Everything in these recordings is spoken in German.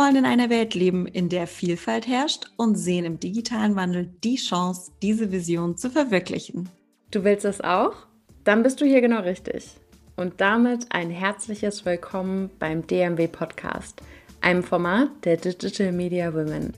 wollen in einer Welt leben, in der Vielfalt herrscht und sehen im digitalen Wandel die Chance, diese Vision zu verwirklichen. Du willst das auch? Dann bist du hier genau richtig. Und damit ein herzliches Willkommen beim DMW Podcast, einem Format der Digital Media Women.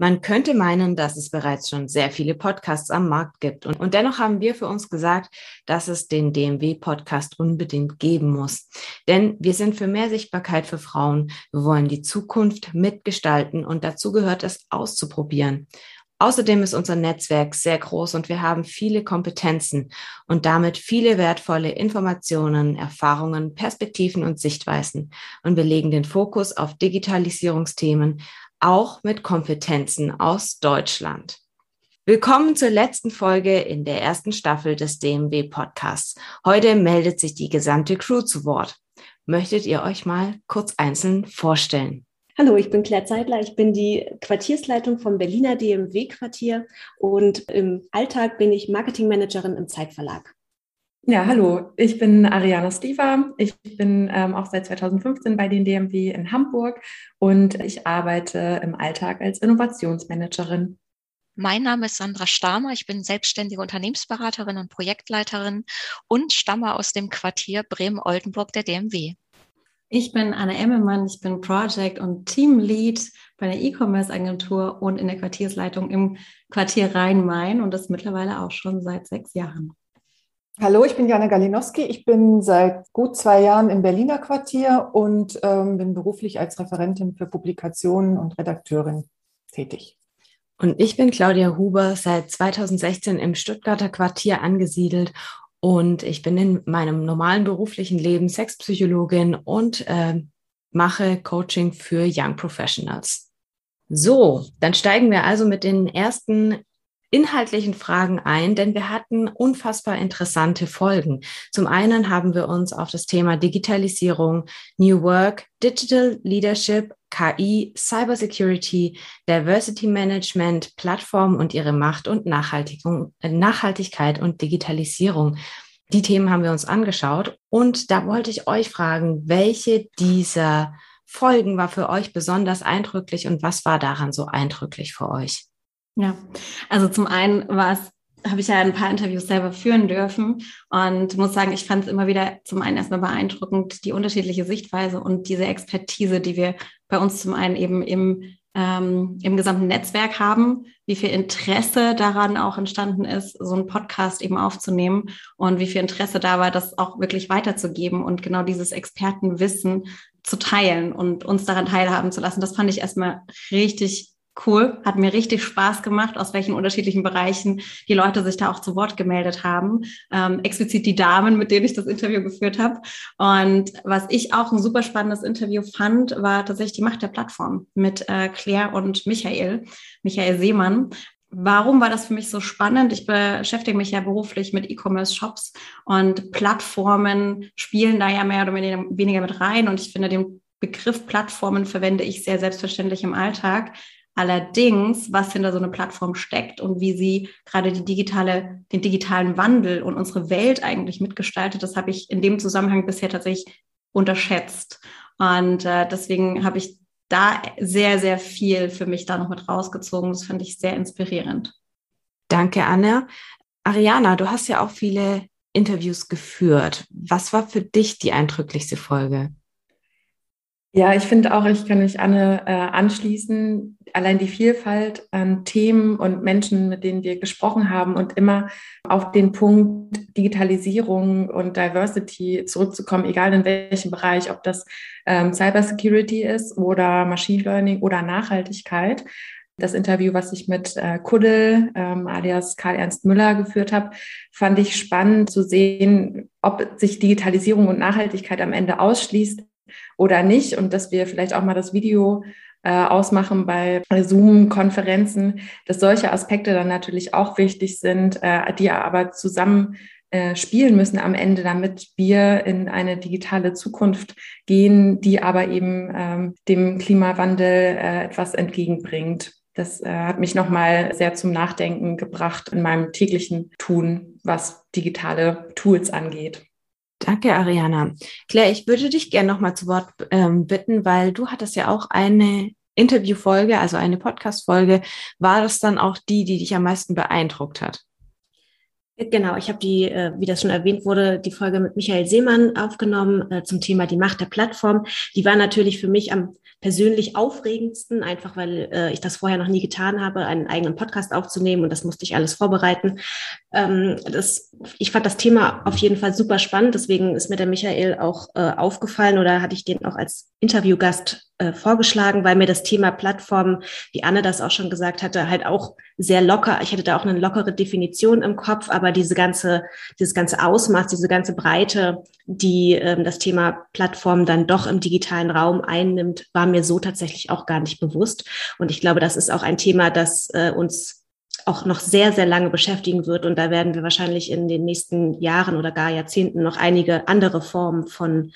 Man könnte meinen, dass es bereits schon sehr viele Podcasts am Markt gibt. Und, und dennoch haben wir für uns gesagt, dass es den DMW-Podcast unbedingt geben muss. Denn wir sind für mehr Sichtbarkeit für Frauen. Wir wollen die Zukunft mitgestalten und dazu gehört es auszuprobieren. Außerdem ist unser Netzwerk sehr groß und wir haben viele Kompetenzen und damit viele wertvolle Informationen, Erfahrungen, Perspektiven und Sichtweisen. Und wir legen den Fokus auf Digitalisierungsthemen, auch mit Kompetenzen aus Deutschland. Willkommen zur letzten Folge in der ersten Staffel des DMW Podcasts. Heute meldet sich die gesamte Crew zu Wort. Möchtet ihr euch mal kurz einzeln vorstellen? Hallo, ich bin Claire Zeidler. Ich bin die Quartiersleitung vom Berliner DMW-Quartier und im Alltag bin ich Marketingmanagerin im Zeitverlag. Ja, hallo, ich bin Ariana Stiva. Ich bin ähm, auch seit 2015 bei den DMW in Hamburg und ich arbeite im Alltag als Innovationsmanagerin. Mein Name ist Sandra Stamer. Ich bin selbstständige Unternehmensberaterin und Projektleiterin und stamme aus dem Quartier Bremen-Oldenburg der DMW. Ich bin Anna Emmelmann. Ich bin Project und Teamlead bei der E-Commerce-Agentur und in der Quartiersleitung im Quartier Rhein-Main und das mittlerweile auch schon seit sechs Jahren. Hallo, ich bin Jana Galinowski. Ich bin seit gut zwei Jahren im Berliner Quartier und ähm, bin beruflich als Referentin für Publikationen und Redakteurin tätig. Und ich bin Claudia Huber, seit 2016 im Stuttgarter Quartier angesiedelt und ich bin in meinem normalen beruflichen Leben Sexpsychologin und äh, mache Coaching für Young Professionals. So, dann steigen wir also mit den ersten inhaltlichen Fragen ein, denn wir hatten unfassbar interessante Folgen. Zum einen haben wir uns auf das Thema Digitalisierung, New Work, Digital Leadership, KI, Cybersecurity, Diversity Management, Plattformen und ihre Macht und äh, Nachhaltigkeit und Digitalisierung. Die Themen haben wir uns angeschaut und da wollte ich euch fragen, welche dieser Folgen war für euch besonders eindrücklich und was war daran so eindrücklich für euch? Ja, also zum einen war es habe ich ja ein paar Interviews selber führen dürfen und muss sagen, ich fand es immer wieder zum einen erstmal beeindruckend, die unterschiedliche Sichtweise und diese Expertise, die wir bei uns zum einen eben im, ähm, im gesamten Netzwerk haben, wie viel Interesse daran auch entstanden ist, so einen Podcast eben aufzunehmen und wie viel Interesse da war, das auch wirklich weiterzugeben und genau dieses Expertenwissen zu teilen und uns daran teilhaben zu lassen. Das fand ich erstmal richtig cool, hat mir richtig Spaß gemacht, aus welchen unterschiedlichen Bereichen die Leute sich da auch zu Wort gemeldet haben. Ähm, explizit die Damen, mit denen ich das Interview geführt habe. Und was ich auch ein super spannendes Interview fand, war tatsächlich die Macht der Plattform mit äh, Claire und Michael, Michael Seemann. Warum war das für mich so spannend? Ich beschäftige mich ja beruflich mit E-Commerce-Shops und Plattformen spielen da ja mehr oder weniger mit rein. Und ich finde, den Begriff Plattformen verwende ich sehr selbstverständlich im Alltag. Allerdings, was hinter so einer Plattform steckt und wie sie gerade die digitale, den digitalen Wandel und unsere Welt eigentlich mitgestaltet, das habe ich in dem Zusammenhang bisher tatsächlich unterschätzt. Und äh, deswegen habe ich da sehr, sehr viel für mich da noch mit rausgezogen. Das fand ich sehr inspirierend. Danke, Anne. Ariana, du hast ja auch viele Interviews geführt. Was war für dich die eindrücklichste Folge? Ja, ich finde auch, ich kann mich Anne äh, anschließen. Allein die Vielfalt an Themen und Menschen, mit denen wir gesprochen haben und immer auf den Punkt Digitalisierung und Diversity zurückzukommen, egal in welchem Bereich, ob das ähm, Cybersecurity ist oder Machine Learning oder Nachhaltigkeit. Das Interview, was ich mit äh, Kuddel ähm, alias Karl-Ernst Müller geführt habe, fand ich spannend zu sehen, ob sich Digitalisierung und Nachhaltigkeit am Ende ausschließt oder nicht und dass wir vielleicht auch mal das Video äh, ausmachen bei Zoom-Konferenzen, dass solche Aspekte dann natürlich auch wichtig sind, äh, die aber zusammen äh, spielen müssen am Ende, damit wir in eine digitale Zukunft gehen, die aber eben ähm, dem Klimawandel äh, etwas entgegenbringt. Das äh, hat mich nochmal sehr zum Nachdenken gebracht in meinem täglichen Tun, was digitale Tools angeht. Danke, Ariana. Claire, ich würde dich gerne nochmal zu Wort ähm, bitten, weil du hattest ja auch eine Interviewfolge, also eine Podcast-Folge. War das dann auch die, die dich am meisten beeindruckt hat? Genau, ich habe die, äh, wie das schon erwähnt wurde, die Folge mit Michael Seemann aufgenommen äh, zum Thema die Macht der Plattform. Die war natürlich für mich am persönlich aufregendsten, einfach weil äh, ich das vorher noch nie getan habe, einen eigenen Podcast aufzunehmen und das musste ich alles vorbereiten. Ähm, das, ich fand das Thema auf jeden Fall super spannend, deswegen ist mir der Michael auch aufgefallen oder hatte ich den auch als Interviewgast äh, vorgeschlagen, weil mir das Thema Plattform, wie Anne das auch schon gesagt hatte, halt auch sehr locker, ich hätte da auch eine lockere Definition im Kopf, aber diese ganze, dieses ganze Ausmaß, diese ganze Breite, die ähm, das Thema Plattform dann doch im digitalen Raum einnimmt, war mir so tatsächlich auch gar nicht bewusst. Und ich glaube, das ist auch ein Thema, das äh, uns auch noch sehr, sehr lange beschäftigen wird. Und da werden wir wahrscheinlich in den nächsten Jahren oder gar Jahrzehnten noch einige andere Formen von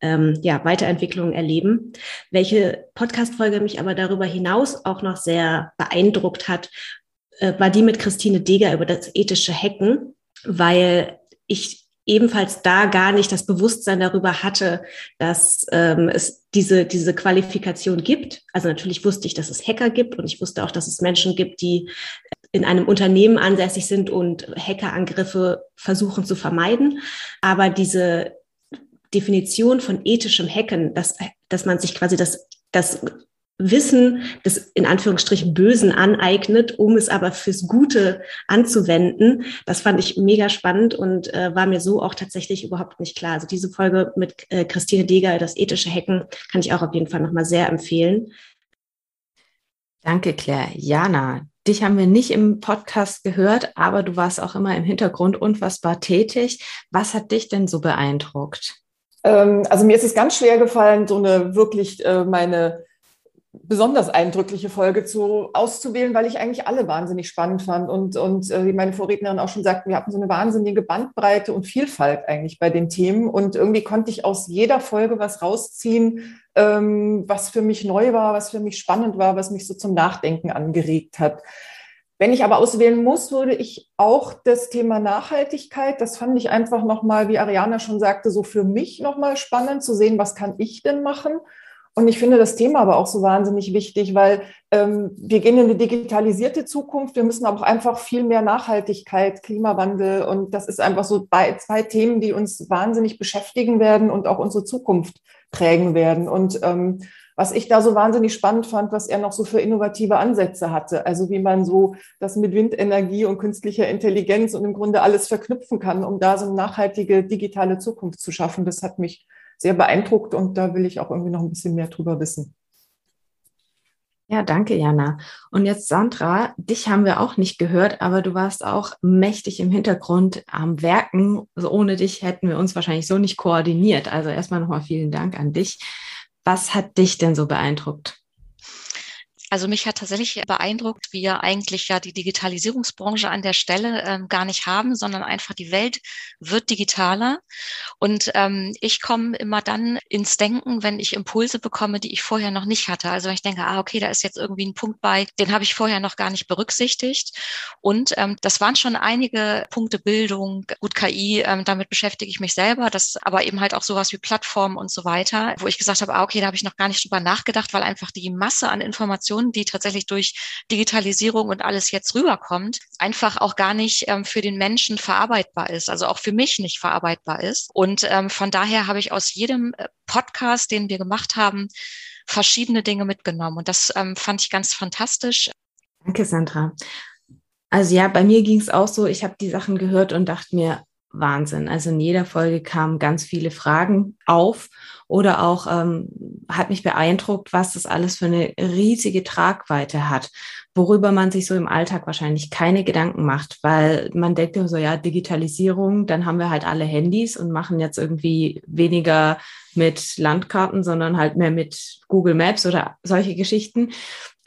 ähm, ja, Weiterentwicklung erleben. Welche Podcast-Folge mich aber darüber hinaus auch noch sehr beeindruckt hat, äh, war die mit Christine Deger über das ethische Hacken, weil ich ebenfalls da gar nicht das Bewusstsein darüber hatte, dass ähm, es diese, diese Qualifikation gibt. Also natürlich wusste ich, dass es Hacker gibt und ich wusste auch, dass es Menschen gibt, die in einem Unternehmen ansässig sind und Hackerangriffe versuchen zu vermeiden. Aber diese Definition von ethischem Hacken, dass, dass man sich quasi das, das Wissen des in Anführungsstrichen Bösen aneignet, um es aber fürs Gute anzuwenden. Das fand ich mega spannend und äh, war mir so auch tatsächlich überhaupt nicht klar. Also diese Folge mit äh, Christine Deger, das ethische Hacken, kann ich auch auf jeden Fall nochmal sehr empfehlen. Danke, Claire. Jana, dich haben wir nicht im Podcast gehört, aber du warst auch immer im Hintergrund unfassbar tätig. Was hat dich denn so beeindruckt? Ähm, also mir ist es ganz schwer gefallen, so eine wirklich äh, meine besonders eindrückliche Folge zu, auszuwählen, weil ich eigentlich alle wahnsinnig spannend fand. Und, und äh, wie meine Vorrednerin auch schon sagten, wir hatten so eine wahnsinnige Bandbreite und Vielfalt eigentlich bei den Themen. Und irgendwie konnte ich aus jeder Folge was rausziehen, ähm, was für mich neu war, was für mich spannend war, was mich so zum Nachdenken angeregt hat. Wenn ich aber auswählen muss, würde ich auch das Thema Nachhaltigkeit, das fand ich einfach nochmal, wie Ariana schon sagte, so für mich nochmal spannend zu sehen, was kann ich denn machen? Und ich finde das Thema aber auch so wahnsinnig wichtig, weil ähm, wir gehen in eine digitalisierte Zukunft. Wir müssen aber auch einfach viel mehr Nachhaltigkeit, Klimawandel. Und das ist einfach so bei, zwei Themen, die uns wahnsinnig beschäftigen werden und auch unsere Zukunft prägen werden. Und ähm, was ich da so wahnsinnig spannend fand, was er noch so für innovative Ansätze hatte. Also wie man so das mit Windenergie und künstlicher Intelligenz und im Grunde alles verknüpfen kann, um da so eine nachhaltige digitale Zukunft zu schaffen. Das hat mich sehr beeindruckt und da will ich auch irgendwie noch ein bisschen mehr drüber wissen. Ja, danke, Jana. Und jetzt, Sandra, dich haben wir auch nicht gehört, aber du warst auch mächtig im Hintergrund am Werken. Also ohne dich hätten wir uns wahrscheinlich so nicht koordiniert. Also erstmal nochmal vielen Dank an dich. Was hat dich denn so beeindruckt? Also mich hat tatsächlich beeindruckt, wie wir eigentlich ja die Digitalisierungsbranche an der Stelle ähm, gar nicht haben, sondern einfach die Welt wird digitaler. Und ähm, ich komme immer dann ins Denken, wenn ich Impulse bekomme, die ich vorher noch nicht hatte. Also wenn ich denke, ah, okay, da ist jetzt irgendwie ein Punkt bei, den habe ich vorher noch gar nicht berücksichtigt. Und ähm, das waren schon einige Punkte Bildung, gut KI, ähm, damit beschäftige ich mich selber, das aber eben halt auch sowas wie Plattformen und so weiter, wo ich gesagt habe, ah, okay, da habe ich noch gar nicht drüber nachgedacht, weil einfach die Masse an Informationen Information, die tatsächlich durch Digitalisierung und alles jetzt rüberkommt, einfach auch gar nicht ähm, für den Menschen verarbeitbar ist, also auch für mich nicht verarbeitbar ist. Und ähm, von daher habe ich aus jedem äh, Podcast, den wir gemacht haben, verschiedene Dinge mitgenommen. Und das ähm, fand ich ganz fantastisch. Danke, Sandra. Also ja, bei mir ging es auch so, ich habe die Sachen gehört und dachte mir, Wahnsinn. Also in jeder Folge kamen ganz viele Fragen auf oder auch ähm, hat mich beeindruckt, was das alles für eine riesige Tragweite hat, worüber man sich so im Alltag wahrscheinlich keine Gedanken macht, weil man denkt so, ja, Digitalisierung, dann haben wir halt alle Handys und machen jetzt irgendwie weniger mit Landkarten, sondern halt mehr mit Google Maps oder solche Geschichten.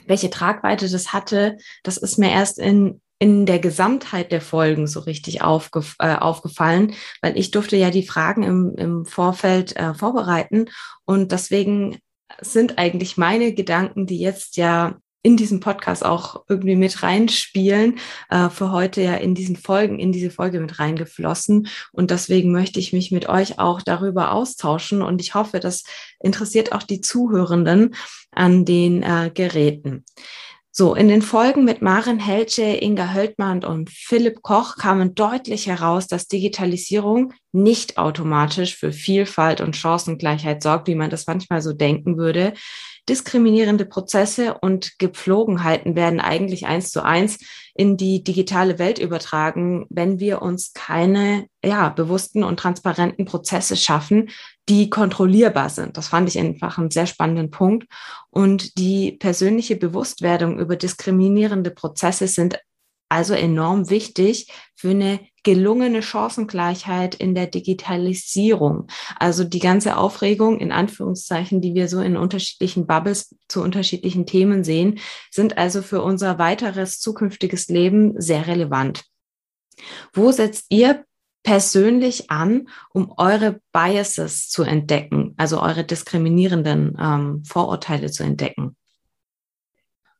Welche Tragweite das hatte, das ist mir erst in in der Gesamtheit der Folgen so richtig aufgef äh, aufgefallen, weil ich durfte ja die Fragen im, im Vorfeld äh, vorbereiten und deswegen sind eigentlich meine Gedanken, die jetzt ja in diesem Podcast auch irgendwie mit reinspielen. Äh, für heute ja in diesen Folgen, in diese Folge mit reingeflossen. Und deswegen möchte ich mich mit euch auch darüber austauschen. Und ich hoffe, das interessiert auch die Zuhörenden an den äh, Geräten. So, in den Folgen mit Maren Helce, Inga Höldmann und Philipp Koch kamen deutlich heraus, dass Digitalisierung nicht automatisch für Vielfalt und Chancengleichheit sorgt, wie man das manchmal so denken würde. Diskriminierende Prozesse und Gepflogenheiten werden eigentlich eins zu eins in die digitale Welt übertragen, wenn wir uns keine ja, bewussten und transparenten Prozesse schaffen, die kontrollierbar sind. Das fand ich einfach einen sehr spannenden Punkt. Und die persönliche Bewusstwerdung über diskriminierende Prozesse sind also enorm wichtig für eine gelungene Chancengleichheit in der Digitalisierung. Also die ganze Aufregung in Anführungszeichen, die wir so in unterschiedlichen Bubbles zu unterschiedlichen Themen sehen, sind also für unser weiteres zukünftiges Leben sehr relevant. Wo setzt ihr persönlich an, um eure Biases zu entdecken, also eure diskriminierenden ähm, Vorurteile zu entdecken?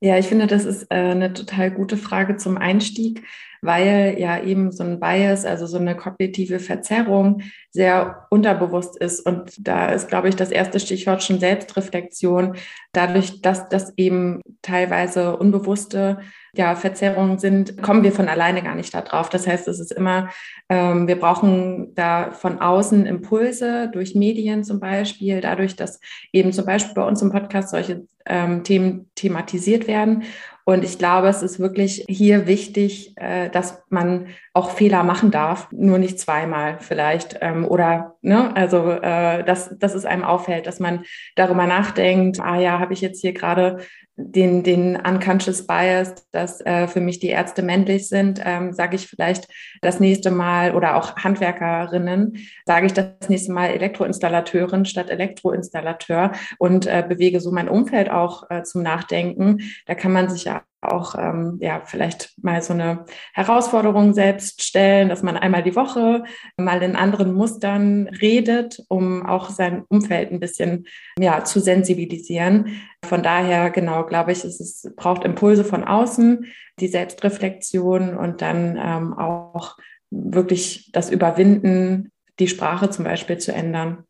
Ja, ich finde, das ist äh, eine total gute Frage zum Einstieg, weil ja eben so ein Bias, also so eine kognitive Verzerrung sehr unterbewusst ist. Und da ist, glaube ich, das erste Stichwort schon Selbstreflexion. Dadurch, dass das eben teilweise unbewusste ja, Verzerrungen sind, kommen wir von alleine gar nicht darauf. Das heißt, es ist immer, ähm, wir brauchen da von außen Impulse durch Medien zum Beispiel, dadurch, dass eben zum Beispiel bei uns im Podcast solche ähm, Themen thematisiert werden. Und ich glaube, es ist wirklich hier wichtig, äh, dass man auch Fehler machen darf, nur nicht zweimal vielleicht. Ähm, oder, ne, also, äh, dass, dass es einem auffällt, dass man darüber nachdenkt, ah ja, habe ich jetzt hier gerade den, den unconscious bias, dass äh, für mich die Ärzte männlich sind, ähm, sage ich vielleicht das nächste Mal oder auch Handwerkerinnen, sage ich das nächste Mal Elektroinstallateurin statt Elektroinstallateur und äh, bewege so mein Umfeld auch äh, zum Nachdenken. Da kann man sich ja auch ähm, ja vielleicht mal so eine Herausforderung selbst stellen, dass man einmal die Woche mal in anderen Mustern redet, um auch sein Umfeld ein bisschen ja zu sensibilisieren. Von daher genau glaube ich, es ist, braucht Impulse von außen, die Selbstreflexion und dann ähm, auch wirklich das Überwinden, die Sprache zum Beispiel zu ändern.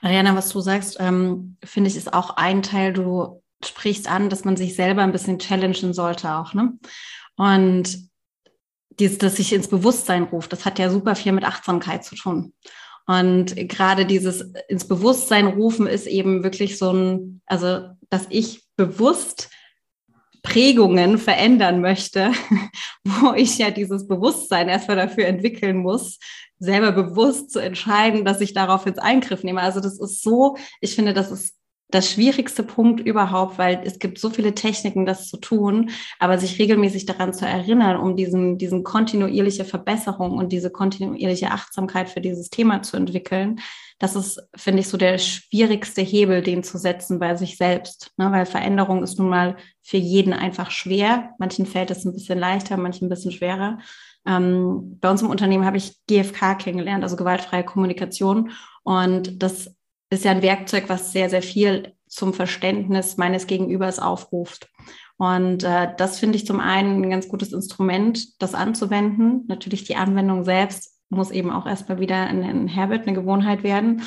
Ariana, was du sagst, ähm, finde ich, ist auch ein Teil, du sprichst an, dass man sich selber ein bisschen challengen sollte auch, ne? Und dieses, dass sich ins Bewusstsein ruft, das hat ja super viel mit Achtsamkeit zu tun. Und gerade dieses ins Bewusstsein rufen ist eben wirklich so ein, also, dass ich bewusst Prägungen verändern möchte, wo ich ja dieses Bewusstsein erstmal dafür entwickeln muss, selber bewusst zu entscheiden, dass ich darauf jetzt Eingriff nehme. Also das ist so, ich finde, das ist das schwierigste Punkt überhaupt, weil es gibt so viele Techniken, das zu tun, aber sich regelmäßig daran zu erinnern, um diesen, diesen kontinuierliche Verbesserung und diese kontinuierliche Achtsamkeit für dieses Thema zu entwickeln, das ist, finde ich, so der schwierigste Hebel, den zu setzen bei sich selbst, ne? weil Veränderung ist nun mal für jeden einfach schwer. Manchen fällt es ein bisschen leichter, manchen ein bisschen schwerer. Ähm, bei uns im Unternehmen habe ich GFK kennengelernt, also gewaltfreie Kommunikation. Und das ist ja ein Werkzeug, was sehr, sehr viel zum Verständnis meines Gegenübers aufruft. Und äh, das finde ich zum einen ein ganz gutes Instrument, das anzuwenden. Natürlich die Anwendung selbst muss eben auch erstmal wieder ein, ein Habit, eine Gewohnheit werden.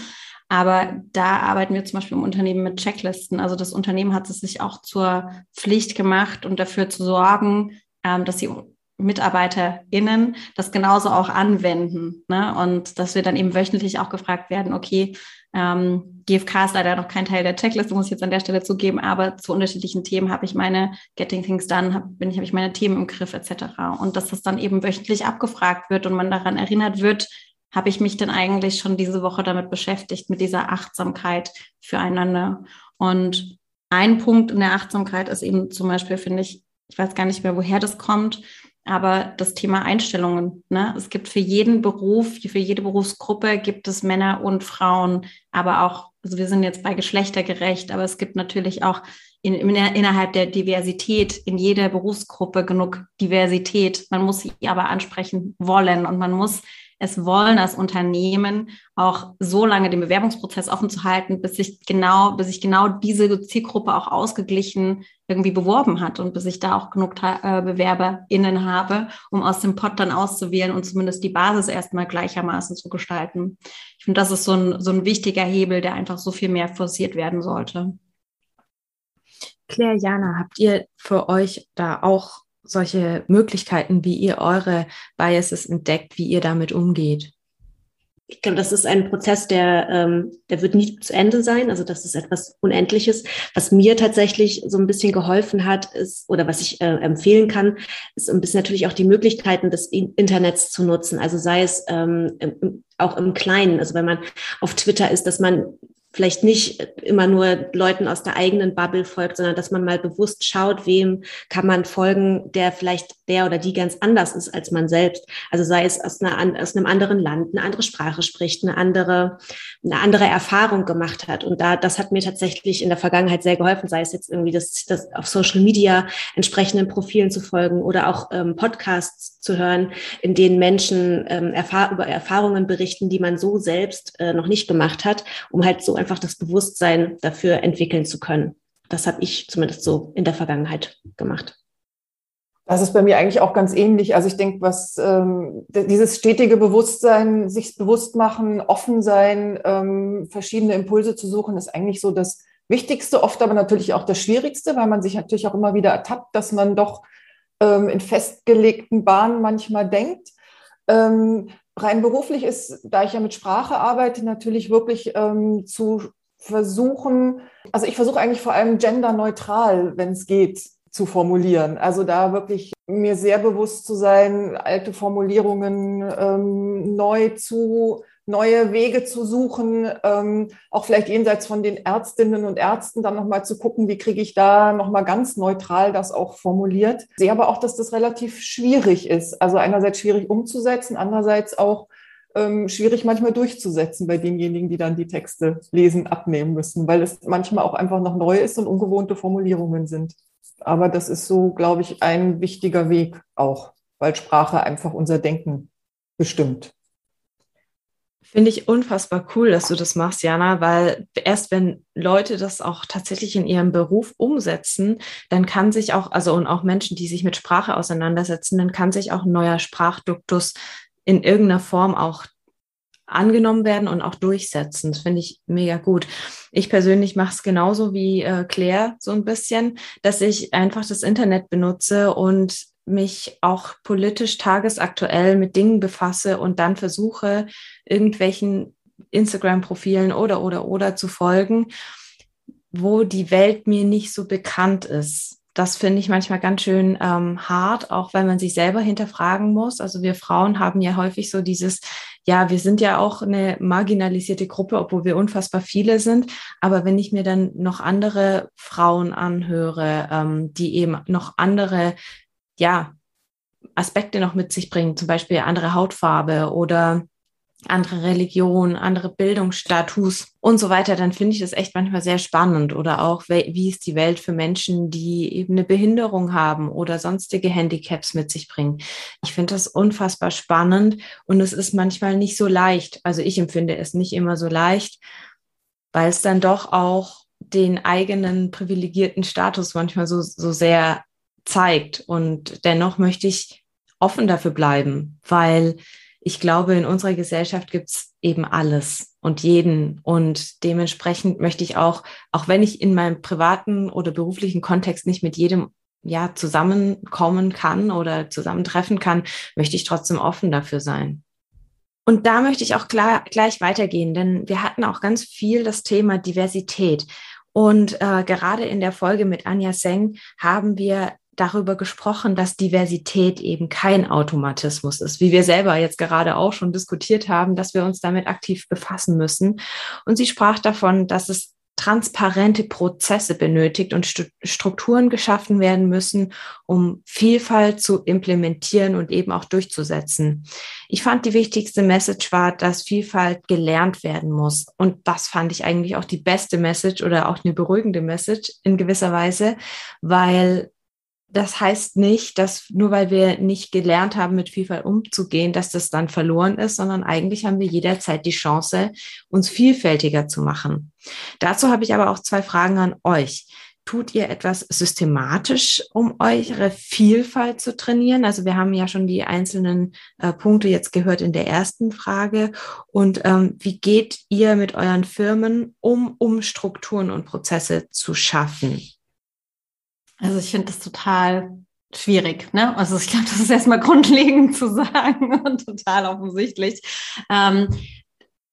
Aber da arbeiten wir zum Beispiel im Unternehmen mit Checklisten. Also das Unternehmen hat es sich auch zur Pflicht gemacht und dafür zu sorgen, ähm, dass die MitarbeiterInnen das genauso auch anwenden. Ne? Und dass wir dann eben wöchentlich auch gefragt werden, okay, ähm, GFK ist leider noch kein Teil der Checkliste, muss ich jetzt an der Stelle zugeben, aber zu unterschiedlichen Themen habe ich meine Getting Things Done, hab, bin ich, habe ich meine Themen im Griff etc. Und dass das dann eben wöchentlich abgefragt wird und man daran erinnert wird, habe ich mich denn eigentlich schon diese Woche damit beschäftigt, mit dieser Achtsamkeit füreinander. Und ein Punkt in der Achtsamkeit ist eben zum Beispiel, finde ich, ich weiß gar nicht mehr, woher das kommt, aber das Thema Einstellungen. Ne? Es gibt für jeden Beruf, für jede Berufsgruppe gibt es Männer und Frauen, aber auch, also wir sind jetzt bei geschlechtergerecht, aber es gibt natürlich auch in, in, innerhalb der Diversität in jeder Berufsgruppe genug Diversität. Man muss sie aber ansprechen wollen und man muss es wollen als Unternehmen auch so lange den Bewerbungsprozess offen zu halten, bis sich genau, bis sich genau diese Zielgruppe auch ausgeglichen irgendwie beworben hat und bis ich da auch genug äh, BewerberInnen habe, um aus dem Pot dann auszuwählen und zumindest die Basis erstmal gleichermaßen zu gestalten. Ich finde, das ist so ein, so ein wichtiger Hebel, der einfach so viel mehr forciert werden sollte. Claire, Jana, habt ihr für euch da auch solche Möglichkeiten, wie ihr eure Biases entdeckt, wie ihr damit umgeht? Ich glaube, das ist ein Prozess, der, ähm, der wird nie zu Ende sein. Also das ist etwas Unendliches. Was mir tatsächlich so ein bisschen geholfen hat, ist, oder was ich äh, empfehlen kann, ist ein bisschen natürlich auch die Möglichkeiten des Internets zu nutzen. Also sei es ähm, im, auch im Kleinen. Also wenn man auf Twitter ist, dass man vielleicht nicht immer nur Leuten aus der eigenen Bubble folgt, sondern dass man mal bewusst schaut, wem kann man folgen, der vielleicht der oder die ganz anders ist als man selbst. Also sei es aus, einer, aus einem anderen Land, eine andere Sprache spricht, eine andere, eine andere Erfahrung gemacht hat. Und da, das hat mir tatsächlich in der Vergangenheit sehr geholfen, sei es jetzt irgendwie das, das auf Social Media entsprechenden Profilen zu folgen oder auch ähm, Podcasts zu hören, in denen Menschen ähm, erfahr über Erfahrungen berichten, die man so selbst äh, noch nicht gemacht hat, um halt so einfach das Bewusstsein dafür entwickeln zu können. Das habe ich zumindest so in der Vergangenheit gemacht. Das ist bei mir eigentlich auch ganz ähnlich. Also ich denke, was ähm, dieses stetige Bewusstsein, sich bewusst machen, offen sein, ähm, verschiedene Impulse zu suchen, ist eigentlich so das Wichtigste, oft aber natürlich auch das Schwierigste, weil man sich natürlich auch immer wieder ertappt, dass man doch ähm, in festgelegten Bahnen manchmal denkt. Ähm, rein beruflich ist, da ich ja mit Sprache arbeite, natürlich wirklich ähm, zu versuchen, also ich versuche eigentlich vor allem genderneutral, wenn es geht, zu formulieren. Also da wirklich mir sehr bewusst zu sein, alte Formulierungen ähm, neu zu neue Wege zu suchen, ähm, auch vielleicht jenseits von den Ärztinnen und Ärzten dann nochmal zu gucken, wie kriege ich da nochmal ganz neutral das auch formuliert. Ich sehe aber auch, dass das relativ schwierig ist. Also einerseits schwierig umzusetzen, andererseits auch ähm, schwierig manchmal durchzusetzen bei denjenigen, die dann die Texte lesen, abnehmen müssen, weil es manchmal auch einfach noch neu ist und ungewohnte Formulierungen sind. Aber das ist so, glaube ich, ein wichtiger Weg auch, weil Sprache einfach unser Denken bestimmt. Finde ich unfassbar cool, dass du das machst, Jana, weil erst wenn Leute das auch tatsächlich in ihrem Beruf umsetzen, dann kann sich auch, also und auch Menschen, die sich mit Sprache auseinandersetzen, dann kann sich auch ein neuer Sprachduktus in irgendeiner Form auch angenommen werden und auch durchsetzen. Das finde ich mega gut. Ich persönlich mache es genauso wie äh, Claire so ein bisschen, dass ich einfach das Internet benutze und mich auch politisch tagesaktuell mit Dingen befasse und dann versuche, irgendwelchen Instagram-Profilen oder, oder, oder zu folgen, wo die Welt mir nicht so bekannt ist. Das finde ich manchmal ganz schön ähm, hart, auch weil man sich selber hinterfragen muss. Also wir Frauen haben ja häufig so dieses, ja, wir sind ja auch eine marginalisierte Gruppe, obwohl wir unfassbar viele sind. Aber wenn ich mir dann noch andere Frauen anhöre, ähm, die eben noch andere ja, Aspekte noch mit sich bringen, zum Beispiel andere Hautfarbe oder andere Religion, andere Bildungsstatus und so weiter, dann finde ich das echt manchmal sehr spannend. Oder auch, wie ist die Welt für Menschen, die eben eine Behinderung haben oder sonstige Handicaps mit sich bringen. Ich finde das unfassbar spannend und es ist manchmal nicht so leicht. Also ich empfinde es nicht immer so leicht, weil es dann doch auch den eigenen privilegierten Status manchmal so, so sehr zeigt. Und dennoch möchte ich offen dafür bleiben, weil ich glaube, in unserer Gesellschaft gibt es eben alles und jeden. Und dementsprechend möchte ich auch, auch wenn ich in meinem privaten oder beruflichen Kontext nicht mit jedem ja zusammenkommen kann oder zusammentreffen kann, möchte ich trotzdem offen dafür sein. Und da möchte ich auch klar, gleich weitergehen, denn wir hatten auch ganz viel das Thema Diversität. Und äh, gerade in der Folge mit Anja Seng haben wir darüber gesprochen, dass Diversität eben kein Automatismus ist, wie wir selber jetzt gerade auch schon diskutiert haben, dass wir uns damit aktiv befassen müssen. Und sie sprach davon, dass es transparente Prozesse benötigt und Strukturen geschaffen werden müssen, um Vielfalt zu implementieren und eben auch durchzusetzen. Ich fand die wichtigste Message war, dass Vielfalt gelernt werden muss. Und das fand ich eigentlich auch die beste Message oder auch eine beruhigende Message in gewisser Weise, weil das heißt nicht, dass nur weil wir nicht gelernt haben, mit Vielfalt umzugehen, dass das dann verloren ist, sondern eigentlich haben wir jederzeit die Chance, uns vielfältiger zu machen. Dazu habe ich aber auch zwei Fragen an euch. Tut ihr etwas systematisch, um eure Vielfalt zu trainieren? Also wir haben ja schon die einzelnen äh, Punkte jetzt gehört in der ersten Frage. Und ähm, wie geht ihr mit euren Firmen um, um Strukturen und Prozesse zu schaffen? Also ich finde das total schwierig. Ne? Also ich glaube, das ist erstmal grundlegend zu sagen und total offensichtlich. Ähm,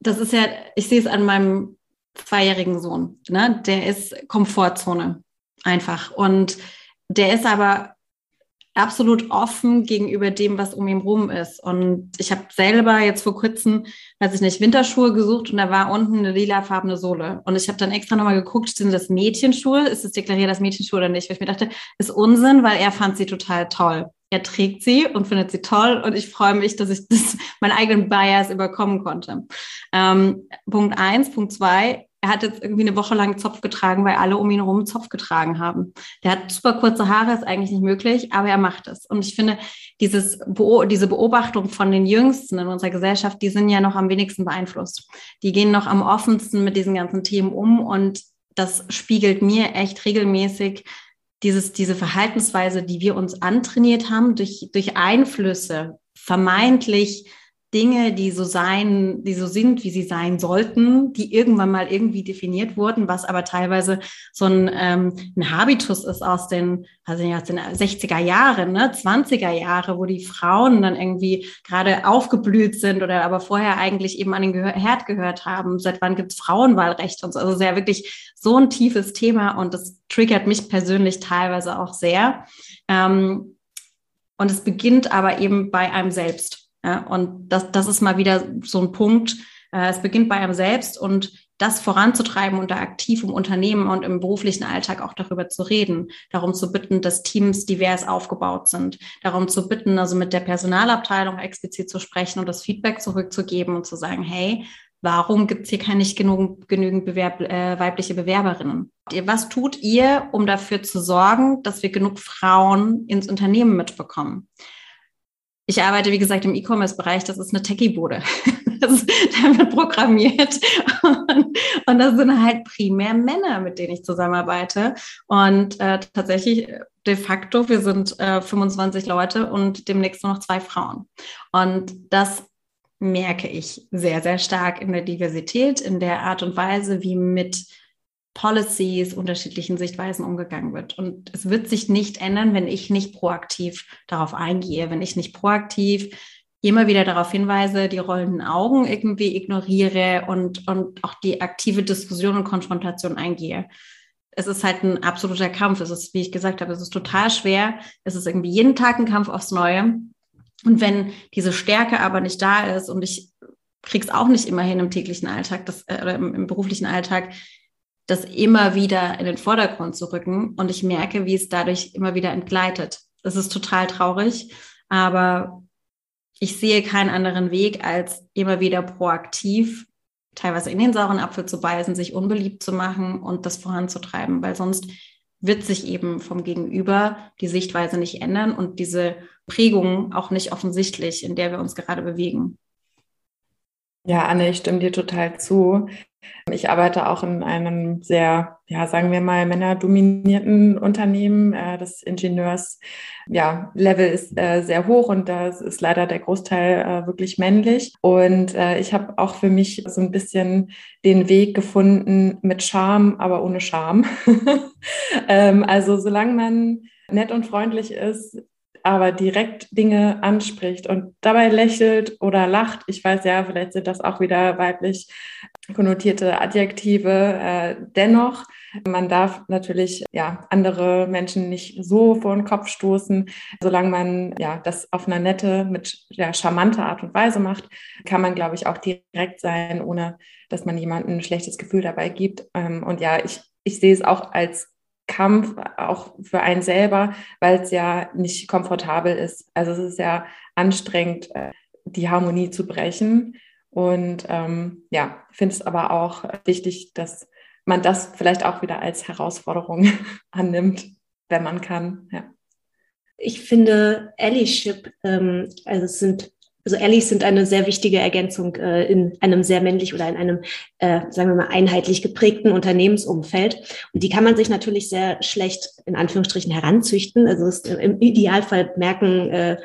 das ist ja, ich sehe es an meinem zweijährigen Sohn. Ne? Der ist Komfortzone einfach. Und der ist aber absolut offen gegenüber dem, was um ihn rum ist. Und ich habe selber jetzt vor kurzem, weiß ich nicht, Winterschuhe gesucht und da war unten eine lilafarbene Sohle. Und ich habe dann extra nochmal geguckt, sind das Mädchenschuhe? Ist es deklariert als Mädchenschuhe oder nicht? Weil ich mir dachte, ist Unsinn, weil er fand sie total toll. Er trägt sie und findet sie toll und ich freue mich, dass ich das meinen eigenen Bias überkommen konnte. Ähm, Punkt eins, Punkt zwei, er hat jetzt irgendwie eine Woche lang Zopf getragen, weil alle um ihn herum Zopf getragen haben. Der hat super kurze Haare, ist eigentlich nicht möglich, aber er macht es. Und ich finde, dieses, diese Beobachtung von den Jüngsten in unserer Gesellschaft, die sind ja noch am wenigsten beeinflusst. Die gehen noch am offensten mit diesen ganzen Themen um und das spiegelt mir echt regelmäßig dieses, diese Verhaltensweise, die wir uns antrainiert haben durch, durch Einflüsse, vermeintlich Dinge, die so sein, die so sind, wie sie sein sollten, die irgendwann mal irgendwie definiert wurden, was aber teilweise so ein, ähm, ein Habitus ist aus den, also aus den 60er Jahren, ne, 20er Jahre, wo die Frauen dann irgendwie gerade aufgeblüht sind oder aber vorher eigentlich eben an den Gehör Herd gehört haben. Seit wann gibt es Frauenwahlrecht und so? Also sehr wirklich so ein tiefes Thema und das triggert mich persönlich teilweise auch sehr. Ähm, und es beginnt aber eben bei einem selbst. Und das, das ist mal wieder so ein Punkt. Äh, es beginnt bei einem selbst und das voranzutreiben und da aktiv im Unternehmen und im beruflichen Alltag auch darüber zu reden, darum zu bitten, dass Teams divers aufgebaut sind, darum zu bitten, also mit der Personalabteilung explizit zu sprechen und das Feedback zurückzugeben und zu sagen, hey, warum gibt es hier keine nicht genug, genügend Bewerb, äh, weibliche Bewerberinnen? Was tut ihr, um dafür zu sorgen, dass wir genug Frauen ins Unternehmen mitbekommen? Ich arbeite, wie gesagt, im E-Commerce-Bereich. Das ist eine Techie-Bude. da wird programmiert. Und, und, das sind halt primär Männer, mit denen ich zusammenarbeite. Und äh, tatsächlich, de facto, wir sind äh, 25 Leute und demnächst nur noch zwei Frauen. Und das merke ich sehr, sehr stark in der Diversität, in der Art und Weise, wie mit Policies, unterschiedlichen Sichtweisen umgegangen wird. Und es wird sich nicht ändern, wenn ich nicht proaktiv darauf eingehe, wenn ich nicht proaktiv immer wieder darauf hinweise, die rollenden Augen irgendwie ignoriere und, und auch die aktive Diskussion und Konfrontation eingehe. Es ist halt ein absoluter Kampf. Es ist, wie ich gesagt habe, es ist total schwer. Es ist irgendwie jeden Tag ein Kampf aufs Neue. Und wenn diese Stärke aber nicht da ist und ich krieg's auch nicht immer hin im täglichen Alltag, das, äh, oder im, im beruflichen Alltag, das immer wieder in den Vordergrund zu rücken. Und ich merke, wie es dadurch immer wieder entgleitet. Das ist total traurig, aber ich sehe keinen anderen Weg, als immer wieder proaktiv teilweise in den sauren Apfel zu beißen, sich unbeliebt zu machen und das voranzutreiben, weil sonst wird sich eben vom Gegenüber die Sichtweise nicht ändern und diese Prägung auch nicht offensichtlich, in der wir uns gerade bewegen. Ja, Anne, ich stimme dir total zu. Ich arbeite auch in einem sehr, ja, sagen wir mal, männerdominierten Unternehmen. Äh, das Ingenieurs, ja, Level ist äh, sehr hoch und da ist leider der Großteil äh, wirklich männlich. Und ich habe auch für mich so ein bisschen den Weg gefunden mit Charme, aber ohne Charme. Ähm, also solange man nett und freundlich ist, aber direkt Dinge anspricht und dabei lächelt oder lacht. Ich weiß ja, vielleicht sind das auch wieder weiblich konnotierte Adjektive. Äh, dennoch Man darf natürlich ja andere Menschen nicht so vor den Kopf stoßen. Solange man ja das auf einer nette, mit ja, charmanter Art und Weise macht, kann man, glaube ich, auch direkt sein, ohne dass man jemandem ein schlechtes Gefühl dabei gibt. Ähm, und ja, ich, ich sehe es auch als Kampf, auch für einen selber, weil es ja nicht komfortabel ist. Also es ist ja anstrengend, äh, die Harmonie zu brechen. Und ähm, ja, finde es aber auch wichtig, dass man das vielleicht auch wieder als Herausforderung annimmt, wenn man kann. Ja. Ich finde Allyship, ähm, also es sind also Allies sind eine sehr wichtige Ergänzung äh, in einem sehr männlich oder in einem, äh, sagen wir mal, einheitlich geprägten Unternehmensumfeld. Und die kann man sich natürlich sehr schlecht in Anführungsstrichen heranzüchten. Also es, im Idealfall merken äh,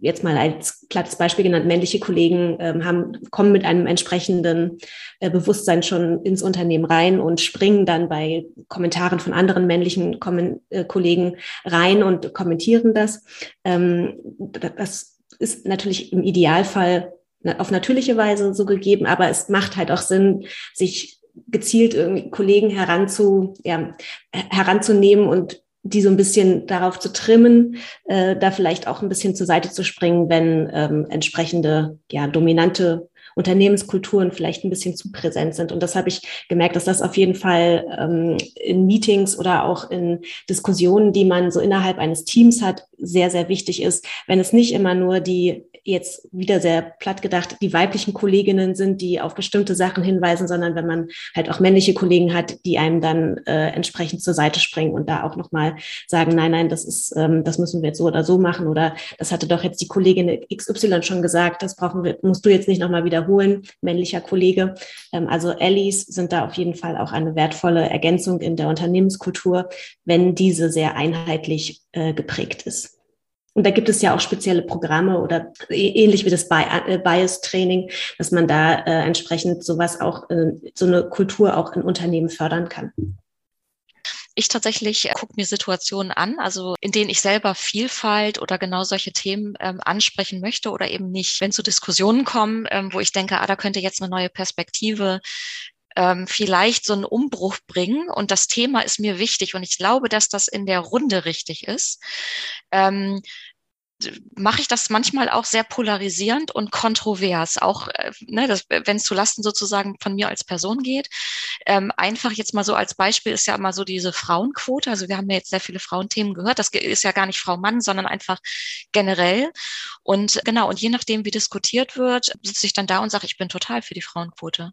jetzt mal als plattes Beispiel genannt, männliche Kollegen ähm, haben, kommen mit einem entsprechenden äh, Bewusstsein schon ins Unternehmen rein und springen dann bei Kommentaren von anderen männlichen Kommen, äh, Kollegen rein und kommentieren das. Ähm, das ist natürlich im Idealfall auf natürliche Weise so gegeben, aber es macht halt auch Sinn, sich gezielt irgendwie Kollegen heranzu, ja, heranzunehmen und die so ein bisschen darauf zu trimmen, äh, da vielleicht auch ein bisschen zur Seite zu springen, wenn ähm, entsprechende ja, dominante Unternehmenskulturen vielleicht ein bisschen zu präsent sind. Und das habe ich gemerkt, dass das auf jeden Fall ähm, in Meetings oder auch in Diskussionen, die man so innerhalb eines Teams hat, sehr, sehr wichtig ist, wenn es nicht immer nur die jetzt wieder sehr platt gedacht, die weiblichen Kolleginnen sind, die auf bestimmte Sachen hinweisen, sondern wenn man halt auch männliche Kollegen hat, die einem dann äh, entsprechend zur Seite springen und da auch nochmal sagen, nein, nein, das ist, ähm, das müssen wir jetzt so oder so machen oder das hatte doch jetzt die Kollegin XY schon gesagt, das brauchen wir, musst du jetzt nicht nochmal wiederholen, männlicher Kollege. Ähm, also Allies sind da auf jeden Fall auch eine wertvolle Ergänzung in der Unternehmenskultur, wenn diese sehr einheitlich äh, geprägt ist. Und da gibt es ja auch spezielle Programme oder ähnlich wie das äh, Bias-Training, dass man da äh, entsprechend sowas auch, äh, so eine Kultur auch in Unternehmen fördern kann. Ich tatsächlich äh, gucke mir Situationen an, also in denen ich selber Vielfalt oder genau solche Themen ähm, ansprechen möchte oder eben nicht. Wenn zu Diskussionen kommen, ähm, wo ich denke, ah, da könnte jetzt eine neue Perspektive ähm, vielleicht so einen Umbruch bringen. Und das Thema ist mir wichtig und ich glaube, dass das in der Runde richtig ist. Ähm, mache ich das manchmal auch sehr polarisierend und kontrovers, auch äh, ne, wenn es zu Lasten sozusagen von mir als Person geht. Ähm, einfach jetzt mal so als Beispiel ist ja immer so diese Frauenquote. Also wir haben ja jetzt sehr viele Frauenthemen gehört. Das ist ja gar nicht Frau Mann, sondern einfach generell. Und genau, und je nachdem, wie diskutiert wird, sitze ich dann da und sage, ich bin total für die Frauenquote.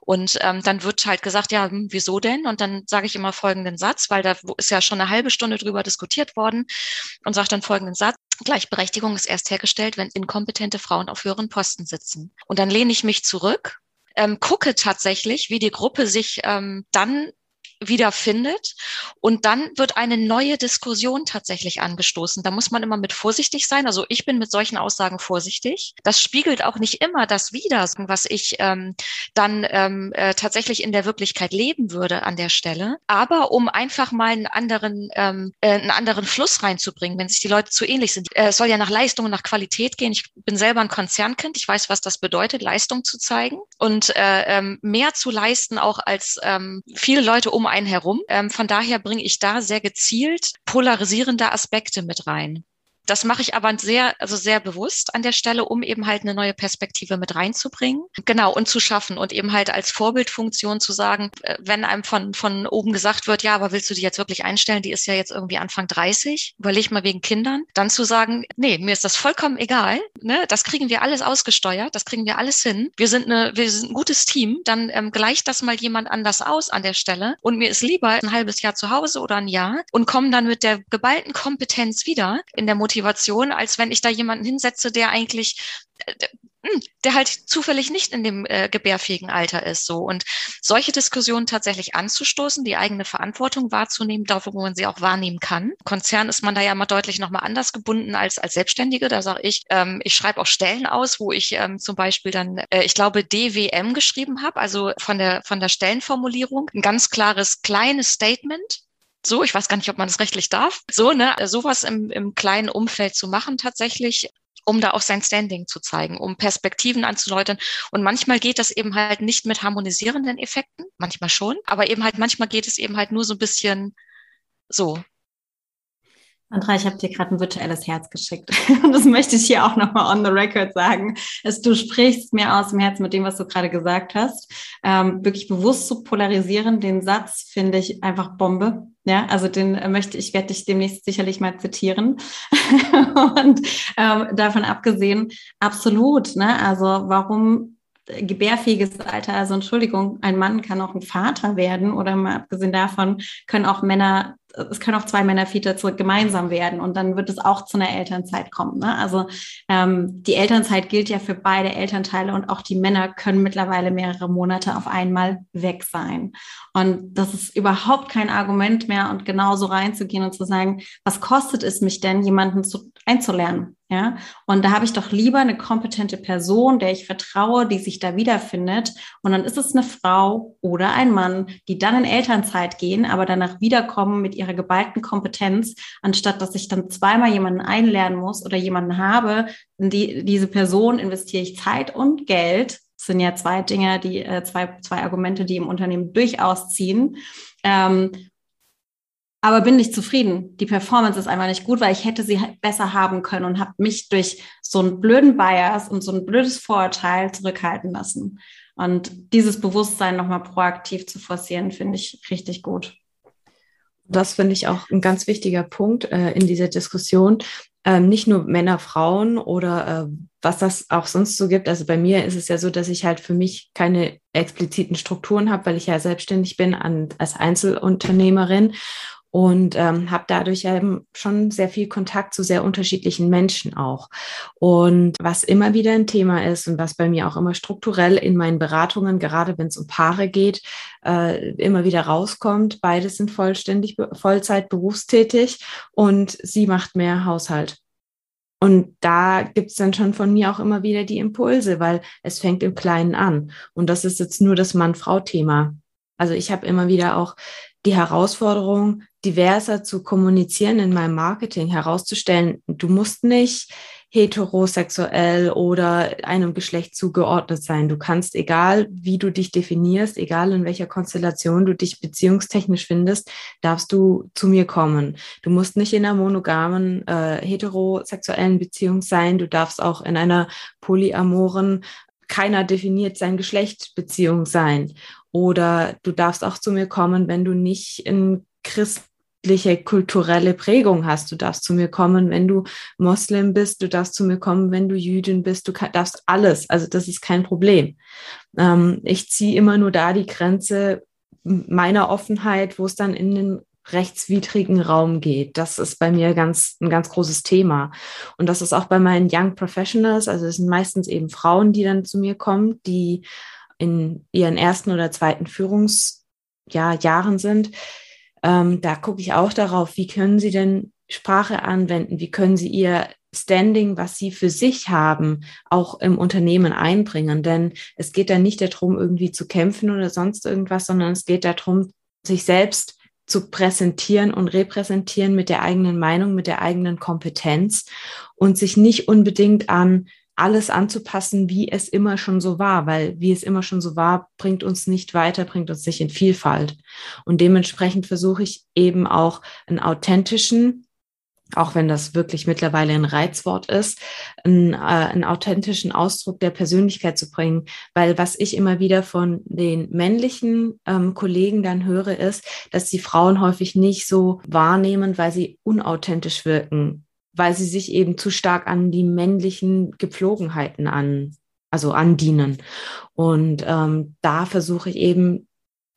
Und ähm, dann wird halt gesagt, ja, hm, wieso denn? Und dann sage ich immer folgenden Satz, weil da ist ja schon eine halbe Stunde drüber diskutiert worden und sage dann folgenden Satz. Gleichberechtigung ist erst hergestellt, wenn inkompetente Frauen auf höheren Posten sitzen. Und dann lehne ich mich zurück, ähm, gucke tatsächlich, wie die Gruppe sich ähm, dann wiederfindet. Und dann wird eine neue Diskussion tatsächlich angestoßen. Da muss man immer mit vorsichtig sein. Also ich bin mit solchen Aussagen vorsichtig. Das spiegelt auch nicht immer das wider, was ich ähm, dann ähm, äh, tatsächlich in der Wirklichkeit leben würde an der Stelle. Aber um einfach mal einen anderen, ähm, äh, einen anderen Fluss reinzubringen, wenn sich die Leute zu ähnlich sind. Äh, es soll ja nach Leistung und nach Qualität gehen. Ich bin selber ein Konzernkind. Ich weiß, was das bedeutet, Leistung zu zeigen und äh, ähm, mehr zu leisten, auch als ähm, viele Leute um einen herum. Ähm, von daher bringe ich da sehr gezielt polarisierende Aspekte mit rein. Das mache ich aber sehr, also sehr bewusst an der Stelle, um eben halt eine neue Perspektive mit reinzubringen. Genau, und zu schaffen und eben halt als Vorbildfunktion zu sagen, äh, wenn einem von, von oben gesagt wird, ja, aber willst du die jetzt wirklich einstellen? Die ist ja jetzt irgendwie Anfang 30. Überleg mal wegen Kindern. Dann zu sagen, nee, mir ist das vollkommen egal. Ne? Das kriegen wir alles ausgesteuert. Das kriegen wir alles hin. Wir sind eine, wir sind ein gutes Team. Dann ähm, gleicht das mal jemand anders aus an der Stelle. Und mir ist lieber ein halbes Jahr zu Hause oder ein Jahr und kommen dann mit der geballten Kompetenz wieder in der Motivation Motivation, als wenn ich da jemanden hinsetze, der eigentlich äh, hm, der halt zufällig nicht in dem äh, gebärfähigen Alter ist so und solche Diskussionen tatsächlich anzustoßen, die eigene Verantwortung wahrzunehmen, da wo man sie auch wahrnehmen kann. Konzern ist man da ja immer deutlich nochmal anders gebunden als als Selbstständige. Da sage ich, ähm, ich schreibe auch Stellen aus, wo ich ähm, zum Beispiel dann, äh, ich glaube DWM geschrieben habe, also von der von der Stellenformulierung ein ganz klares kleines Statement so, ich weiß gar nicht, ob man das rechtlich darf, so, ne, sowas im, im kleinen Umfeld zu machen tatsächlich um da auch sein Standing zu zeigen, um Perspektiven anzuläutern. Und manchmal geht das eben halt nicht mit harmonisierenden Effekten, manchmal schon, aber eben halt manchmal geht es eben halt nur so ein bisschen so, Andrea, ich habe dir gerade ein virtuelles Herz geschickt. Und das möchte ich hier auch nochmal on the record sagen. Dass du sprichst mir aus dem Herzen mit dem, was du gerade gesagt hast. Ähm, wirklich bewusst zu polarisieren, den Satz finde ich einfach Bombe. Ja, also den äh, möchte ich, werde dich demnächst sicherlich mal zitieren. Und ähm, davon abgesehen, absolut. Ne? Also warum gebärfähiges Alter, also Entschuldigung, ein Mann kann auch ein Vater werden oder mal abgesehen davon können auch Männer es können auch zwei Männer Väter zurück gemeinsam werden und dann wird es auch zu einer Elternzeit kommen. Ne? Also ähm, die Elternzeit gilt ja für beide Elternteile und auch die Männer können mittlerweile mehrere Monate auf einmal weg sein. Und das ist überhaupt kein Argument mehr und genauso reinzugehen und zu sagen, was kostet es mich denn, jemanden zu, einzulernen? Ja, und da habe ich doch lieber eine kompetente Person, der ich vertraue, die sich da wiederfindet. Und dann ist es eine Frau oder ein Mann, die dann in Elternzeit gehen, aber danach wiederkommen mit ihrer geballten Kompetenz, anstatt dass ich dann zweimal jemanden einlernen muss oder jemanden habe, in die, diese Person investiere ich Zeit und Geld. Das sind ja zwei Dinge, die äh, zwei, zwei Argumente, die im Unternehmen durchaus ziehen. Ähm, aber bin nicht zufrieden. Die Performance ist einfach nicht gut, weil ich hätte sie halt besser haben können und habe mich durch so einen blöden Bias und so ein blödes Vorurteil zurückhalten lassen. Und dieses Bewusstsein nochmal proaktiv zu forcieren, finde ich richtig gut. Das finde ich auch ein ganz wichtiger Punkt äh, in dieser Diskussion. Ähm, nicht nur Männer, Frauen oder äh, was das auch sonst so gibt. Also bei mir ist es ja so, dass ich halt für mich keine expliziten Strukturen habe, weil ich ja selbstständig bin an, als Einzelunternehmerin und ähm, habe dadurch eben schon sehr viel Kontakt zu sehr unterschiedlichen Menschen auch. Und was immer wieder ein Thema ist und was bei mir auch immer strukturell in meinen Beratungen, gerade wenn es um Paare geht, äh, immer wieder rauskommt, beide sind vollständig Vollzeit berufstätig und sie macht mehr Haushalt. Und da gibt's dann schon von mir auch immer wieder die Impulse, weil es fängt im Kleinen an. Und das ist jetzt nur das Mann-Frau-Thema. Also ich habe immer wieder auch die Herausforderung, diverser zu kommunizieren in meinem Marketing, herauszustellen, du musst nicht heterosexuell oder einem Geschlecht zugeordnet sein. Du kannst, egal wie du dich definierst, egal in welcher Konstellation du dich beziehungstechnisch findest, darfst du zu mir kommen. Du musst nicht in einer monogamen, äh, heterosexuellen Beziehung sein. Du darfst auch in einer polyamoren, keiner definiert sein Geschlecht Beziehung sein. Oder du darfst auch zu mir kommen, wenn du nicht in christliche kulturelle Prägung hast. Du darfst zu mir kommen, wenn du Moslem bist. Du darfst zu mir kommen, wenn du Jüdin bist. Du darfst alles. Also das ist kein Problem. Ähm, ich ziehe immer nur da die Grenze meiner Offenheit, wo es dann in den rechtswidrigen Raum geht. Das ist bei mir ganz, ein ganz großes Thema. Und das ist auch bei meinen Young Professionals. Also es sind meistens eben Frauen, die dann zu mir kommen, die in ihren ersten oder zweiten Führungsjahren sind, ähm, da gucke ich auch darauf, wie können sie denn Sprache anwenden, wie können sie ihr Standing, was sie für sich haben, auch im Unternehmen einbringen. Denn es geht da nicht darum, irgendwie zu kämpfen oder sonst irgendwas, sondern es geht darum, sich selbst zu präsentieren und repräsentieren mit der eigenen Meinung, mit der eigenen Kompetenz und sich nicht unbedingt an alles anzupassen, wie es immer schon so war, weil wie es immer schon so war, bringt uns nicht weiter, bringt uns nicht in Vielfalt. Und dementsprechend versuche ich eben auch einen authentischen, auch wenn das wirklich mittlerweile ein Reizwort ist, einen, äh, einen authentischen Ausdruck der Persönlichkeit zu bringen. Weil was ich immer wieder von den männlichen ähm, Kollegen dann höre, ist, dass die Frauen häufig nicht so wahrnehmen, weil sie unauthentisch wirken weil sie sich eben zu stark an die männlichen Gepflogenheiten an, also andienen. Und ähm, da versuche ich eben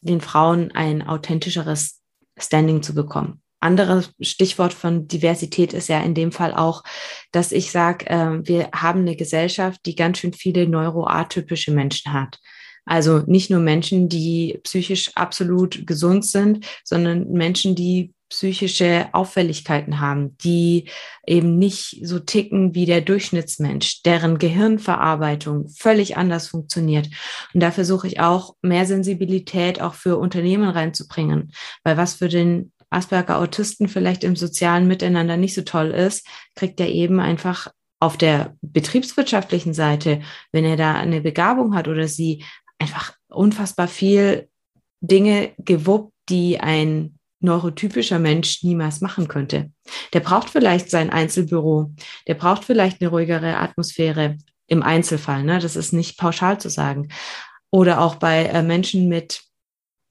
den Frauen ein authentischeres Standing zu bekommen. Anderes Stichwort von Diversität ist ja in dem Fall auch, dass ich sage, äh, wir haben eine Gesellschaft, die ganz schön viele neuroatypische Menschen hat. Also nicht nur Menschen, die psychisch absolut gesund sind, sondern Menschen, die psychische Auffälligkeiten haben, die eben nicht so ticken wie der Durchschnittsmensch, deren Gehirnverarbeitung völlig anders funktioniert. Und da versuche ich auch mehr Sensibilität auch für Unternehmen reinzubringen, weil was für den Asperger-Autisten vielleicht im sozialen Miteinander nicht so toll ist, kriegt er eben einfach auf der betriebswirtschaftlichen Seite, wenn er da eine Begabung hat oder sie einfach unfassbar viel Dinge gewuppt, die ein neurotypischer Mensch niemals machen könnte. Der braucht vielleicht sein Einzelbüro, der braucht vielleicht eine ruhigere Atmosphäre im Einzelfall. Ne? Das ist nicht pauschal zu sagen. Oder auch bei äh, Menschen mit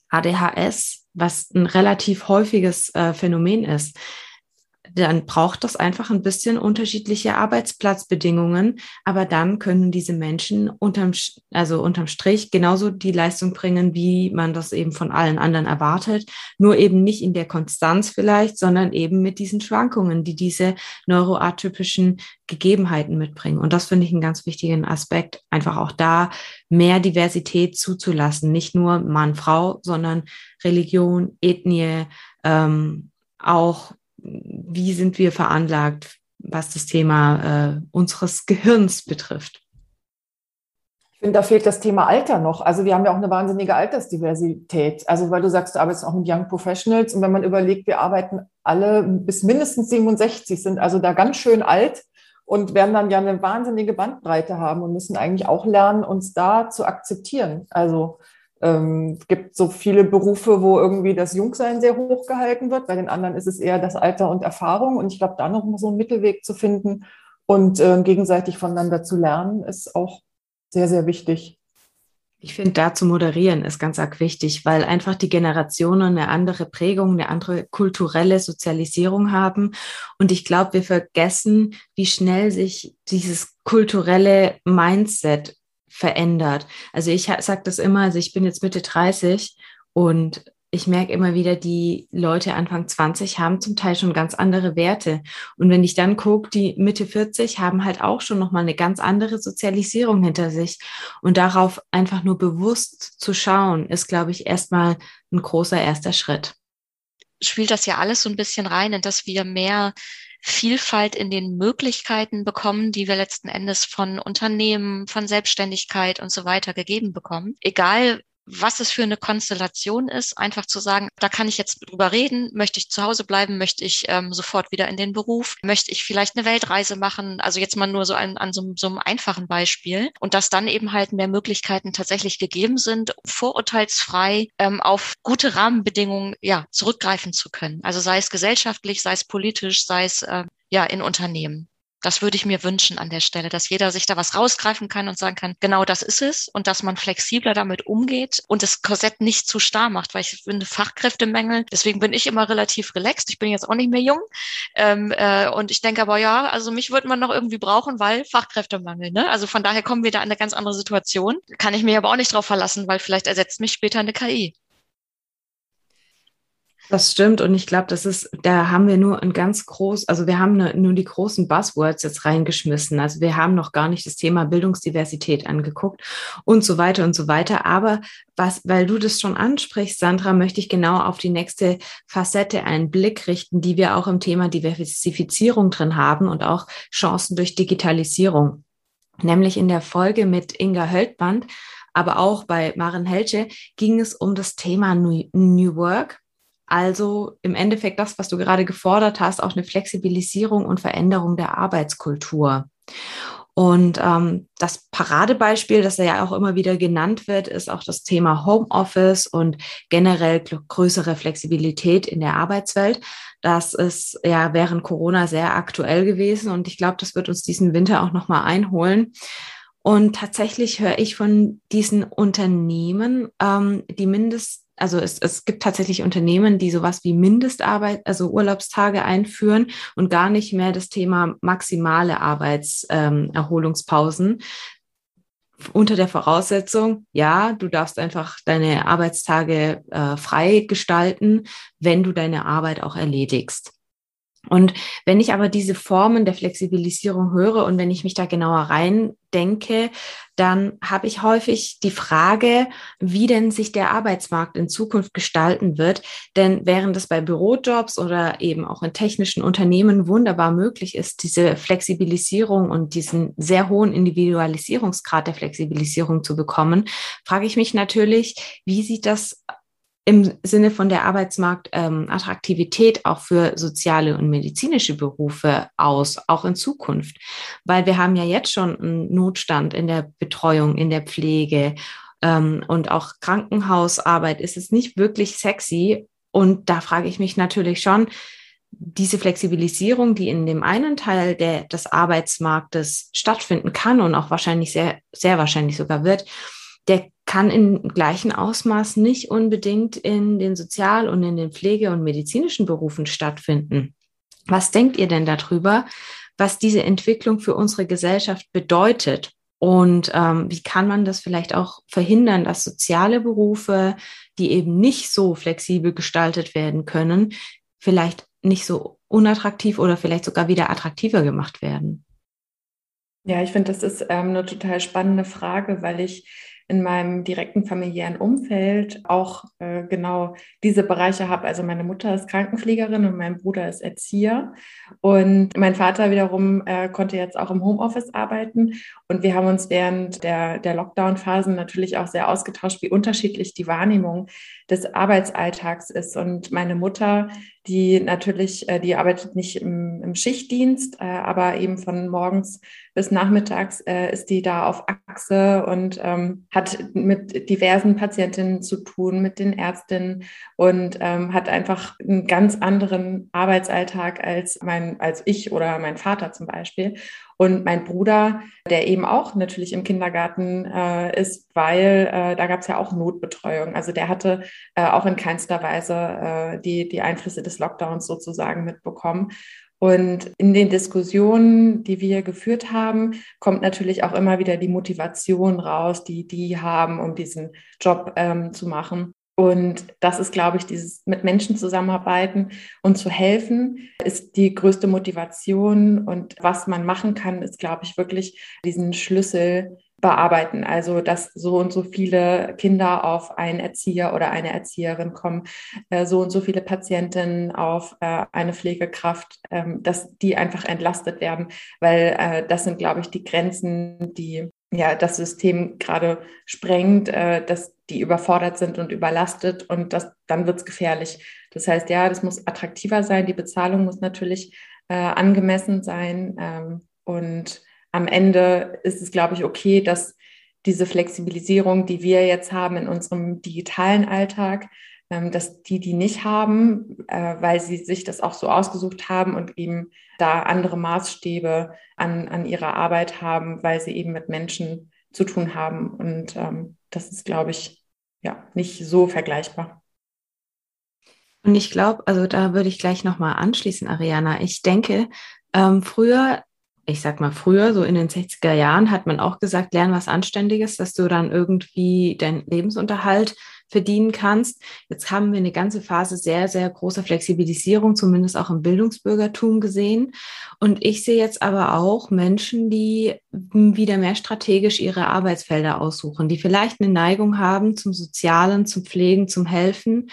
ADHS, was ein relativ häufiges äh, Phänomen ist dann braucht das einfach ein bisschen unterschiedliche Arbeitsplatzbedingungen, aber dann können diese Menschen unterm, also unterm Strich genauso die Leistung bringen, wie man das eben von allen anderen erwartet, nur eben nicht in der Konstanz vielleicht, sondern eben mit diesen Schwankungen, die diese neuroatypischen Gegebenheiten mitbringen. Und das finde ich einen ganz wichtigen Aspekt, einfach auch da mehr Diversität zuzulassen, nicht nur Mann, Frau, sondern Religion, Ethnie, ähm, auch wie sind wir veranlagt, was das Thema äh, unseres Gehirns betrifft. Ich finde, da fehlt das Thema Alter noch. Also wir haben ja auch eine wahnsinnige Altersdiversität. Also weil du sagst, du arbeitest auch mit Young Professionals und wenn man überlegt, wir arbeiten alle bis mindestens 67, sind also da ganz schön alt und werden dann ja eine wahnsinnige Bandbreite haben und müssen eigentlich auch lernen, uns da zu akzeptieren. Also ähm, es gibt so viele Berufe, wo irgendwie das Jungsein sehr hoch gehalten wird. Bei den anderen ist es eher das Alter und Erfahrung. Und ich glaube, da noch so einen Mittelweg zu finden und äh, gegenseitig voneinander zu lernen, ist auch sehr, sehr wichtig. Ich finde, da zu moderieren ist ganz arg wichtig, weil einfach die Generationen eine andere Prägung, eine andere kulturelle Sozialisierung haben. Und ich glaube, wir vergessen, wie schnell sich dieses kulturelle Mindset verändert. Also ich sage das immer, also ich bin jetzt Mitte 30 und ich merke immer wieder, die Leute Anfang 20 haben zum Teil schon ganz andere Werte. Und wenn ich dann gucke, die Mitte 40 haben halt auch schon nochmal eine ganz andere Sozialisierung hinter sich. Und darauf einfach nur bewusst zu schauen, ist, glaube ich, erstmal ein großer erster Schritt. Spielt das ja alles so ein bisschen rein, in dass wir mehr Vielfalt in den Möglichkeiten bekommen, die wir letzten Endes von Unternehmen, von Selbstständigkeit und so weiter gegeben bekommen. Egal, was es für eine Konstellation ist, einfach zu sagen, da kann ich jetzt drüber reden, möchte ich zu Hause bleiben, möchte ich ähm, sofort wieder in den Beruf, möchte ich vielleicht eine Weltreise machen, also jetzt mal nur so an, an so, so einem einfachen Beispiel und dass dann eben halt mehr Möglichkeiten tatsächlich gegeben sind, vorurteilsfrei ähm, auf gute Rahmenbedingungen ja zurückgreifen zu können. Also sei es gesellschaftlich, sei es politisch, sei es äh, ja in Unternehmen. Das würde ich mir wünschen an der Stelle, dass jeder sich da was rausgreifen kann und sagen kann, genau das ist es und dass man flexibler damit umgeht und das Korsett nicht zu starr macht, weil ich finde Fachkräftemängel. Deswegen bin ich immer relativ relaxed. Ich bin jetzt auch nicht mehr jung ähm, äh, und ich denke aber ja, also mich würde man noch irgendwie brauchen, weil Fachkräftemangel. Ne? Also von daher kommen wir da in eine ganz andere Situation. Kann ich mich aber auch nicht drauf verlassen, weil vielleicht ersetzt mich später eine KI. Das stimmt und ich glaube, das ist, da haben wir nur ein ganz groß, also wir haben nur die großen Buzzwords jetzt reingeschmissen. Also wir haben noch gar nicht das Thema Bildungsdiversität angeguckt und so weiter und so weiter. Aber was, weil du das schon ansprichst, Sandra, möchte ich genau auf die nächste Facette einen Blick richten, die wir auch im Thema Diversifizierung drin haben und auch Chancen durch Digitalisierung. Nämlich in der Folge mit Inga Höltband, aber auch bei Maren Helche ging es um das Thema New Work also im Endeffekt das, was du gerade gefordert hast, auch eine Flexibilisierung und Veränderung der Arbeitskultur. Und ähm, das Paradebeispiel, das ja auch immer wieder genannt wird, ist auch das Thema Homeoffice und generell größere Flexibilität in der Arbeitswelt. Das ist ja während Corona sehr aktuell gewesen und ich glaube, das wird uns diesen Winter auch nochmal einholen. Und tatsächlich höre ich von diesen Unternehmen, ähm, die mindest also es, es gibt tatsächlich Unternehmen, die sowas wie Mindestarbeit, also Urlaubstage einführen und gar nicht mehr das Thema maximale Arbeitserholungspausen. Ähm, unter der Voraussetzung, ja, du darfst einfach deine Arbeitstage äh, frei gestalten, wenn du deine Arbeit auch erledigst. Und wenn ich aber diese Formen der Flexibilisierung höre und wenn ich mich da genauer rein denke, dann habe ich häufig die Frage, wie denn sich der Arbeitsmarkt in Zukunft gestalten wird. Denn während es bei Bürojobs oder eben auch in technischen Unternehmen wunderbar möglich ist, diese Flexibilisierung und diesen sehr hohen Individualisierungsgrad der Flexibilisierung zu bekommen, frage ich mich natürlich, wie sieht das im Sinne von der Arbeitsmarktattraktivität ähm, auch für soziale und medizinische Berufe aus, auch in Zukunft? Weil wir haben ja jetzt schon einen Notstand in der Betreuung, in der Pflege ähm, und auch Krankenhausarbeit ist es nicht wirklich sexy. Und da frage ich mich natürlich schon, diese Flexibilisierung, die in dem einen Teil der, des Arbeitsmarktes stattfinden kann und auch wahrscheinlich sehr, sehr wahrscheinlich sogar wird, der kann in gleichem Ausmaß nicht unbedingt in den Sozial- und in den Pflege- und medizinischen Berufen stattfinden. Was denkt ihr denn darüber, was diese Entwicklung für unsere Gesellschaft bedeutet? Und ähm, wie kann man das vielleicht auch verhindern, dass soziale Berufe, die eben nicht so flexibel gestaltet werden können, vielleicht nicht so unattraktiv oder vielleicht sogar wieder attraktiver gemacht werden? Ja, ich finde, das ist ähm, eine total spannende Frage, weil ich in meinem direkten familiären Umfeld auch äh, genau diese Bereiche habe. Also meine Mutter ist Krankenpflegerin und mein Bruder ist Erzieher. Und mein Vater wiederum äh, konnte jetzt auch im Homeoffice arbeiten. Und wir haben uns während der, der Lockdown-Phasen natürlich auch sehr ausgetauscht, wie unterschiedlich die Wahrnehmung des Arbeitsalltags ist. Und meine Mutter, die natürlich, äh, die arbeitet nicht im, im Schichtdienst, äh, aber eben von morgens bis nachmittags äh, ist die da auf Achse und ähm, hat mit diversen Patientinnen zu tun, mit den Ärztinnen und ähm, hat einfach einen ganz anderen Arbeitsalltag als mein, als ich oder mein Vater zum Beispiel. Und mein Bruder, der eben auch natürlich im Kindergarten äh, ist, weil äh, da gab es ja auch Notbetreuung. Also der hatte äh, auch in keinster Weise äh, die, die Einflüsse des Lockdowns sozusagen mitbekommen. Und in den Diskussionen, die wir geführt haben, kommt natürlich auch immer wieder die Motivation raus, die die haben, um diesen Job ähm, zu machen. Und das ist, glaube ich, dieses mit Menschen zusammenarbeiten und zu helfen, ist die größte Motivation. Und was man machen kann, ist, glaube ich, wirklich diesen Schlüssel bearbeiten. Also, dass so und so viele Kinder auf einen Erzieher oder eine Erzieherin kommen, äh, so und so viele Patientinnen auf äh, eine Pflegekraft, ähm, dass die einfach entlastet werden, weil äh, das sind, glaube ich, die Grenzen, die ja das System gerade sprengt, äh, dass die überfordert sind und überlastet und das, dann wird es gefährlich. Das heißt, ja, das muss attraktiver sein, die Bezahlung muss natürlich äh, angemessen sein ähm, und am Ende ist es, glaube ich, okay, dass diese Flexibilisierung, die wir jetzt haben in unserem digitalen Alltag, dass die die nicht haben, äh, weil sie sich das auch so ausgesucht haben und eben da andere Maßstäbe an, an ihrer Arbeit haben, weil sie eben mit Menschen zu tun haben. Und ähm, das ist, glaube ich, ja, nicht so vergleichbar. Und ich glaube, also da würde ich gleich nochmal anschließen, Ariana. Ich denke, ähm, früher, ich sag mal früher, so in den 60er Jahren, hat man auch gesagt, lern was Anständiges, dass du dann irgendwie deinen Lebensunterhalt verdienen kannst. Jetzt haben wir eine ganze Phase sehr, sehr großer Flexibilisierung, zumindest auch im Bildungsbürgertum gesehen. Und ich sehe jetzt aber auch Menschen, die wieder mehr strategisch ihre Arbeitsfelder aussuchen, die vielleicht eine Neigung haben zum Sozialen, zum Pflegen, zum Helfen,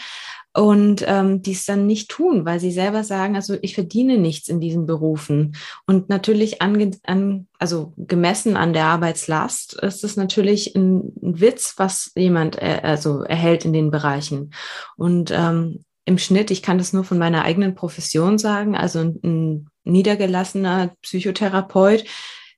und ähm, die es dann nicht tun, weil sie selber sagen, also ich verdiene nichts in diesen Berufen. Und natürlich ange, an, also gemessen an der Arbeitslast ist es natürlich ein, ein Witz, was jemand äh, also erhält in den Bereichen. Und ähm, im Schnitt, ich kann das nur von meiner eigenen Profession sagen, also ein, ein niedergelassener Psychotherapeut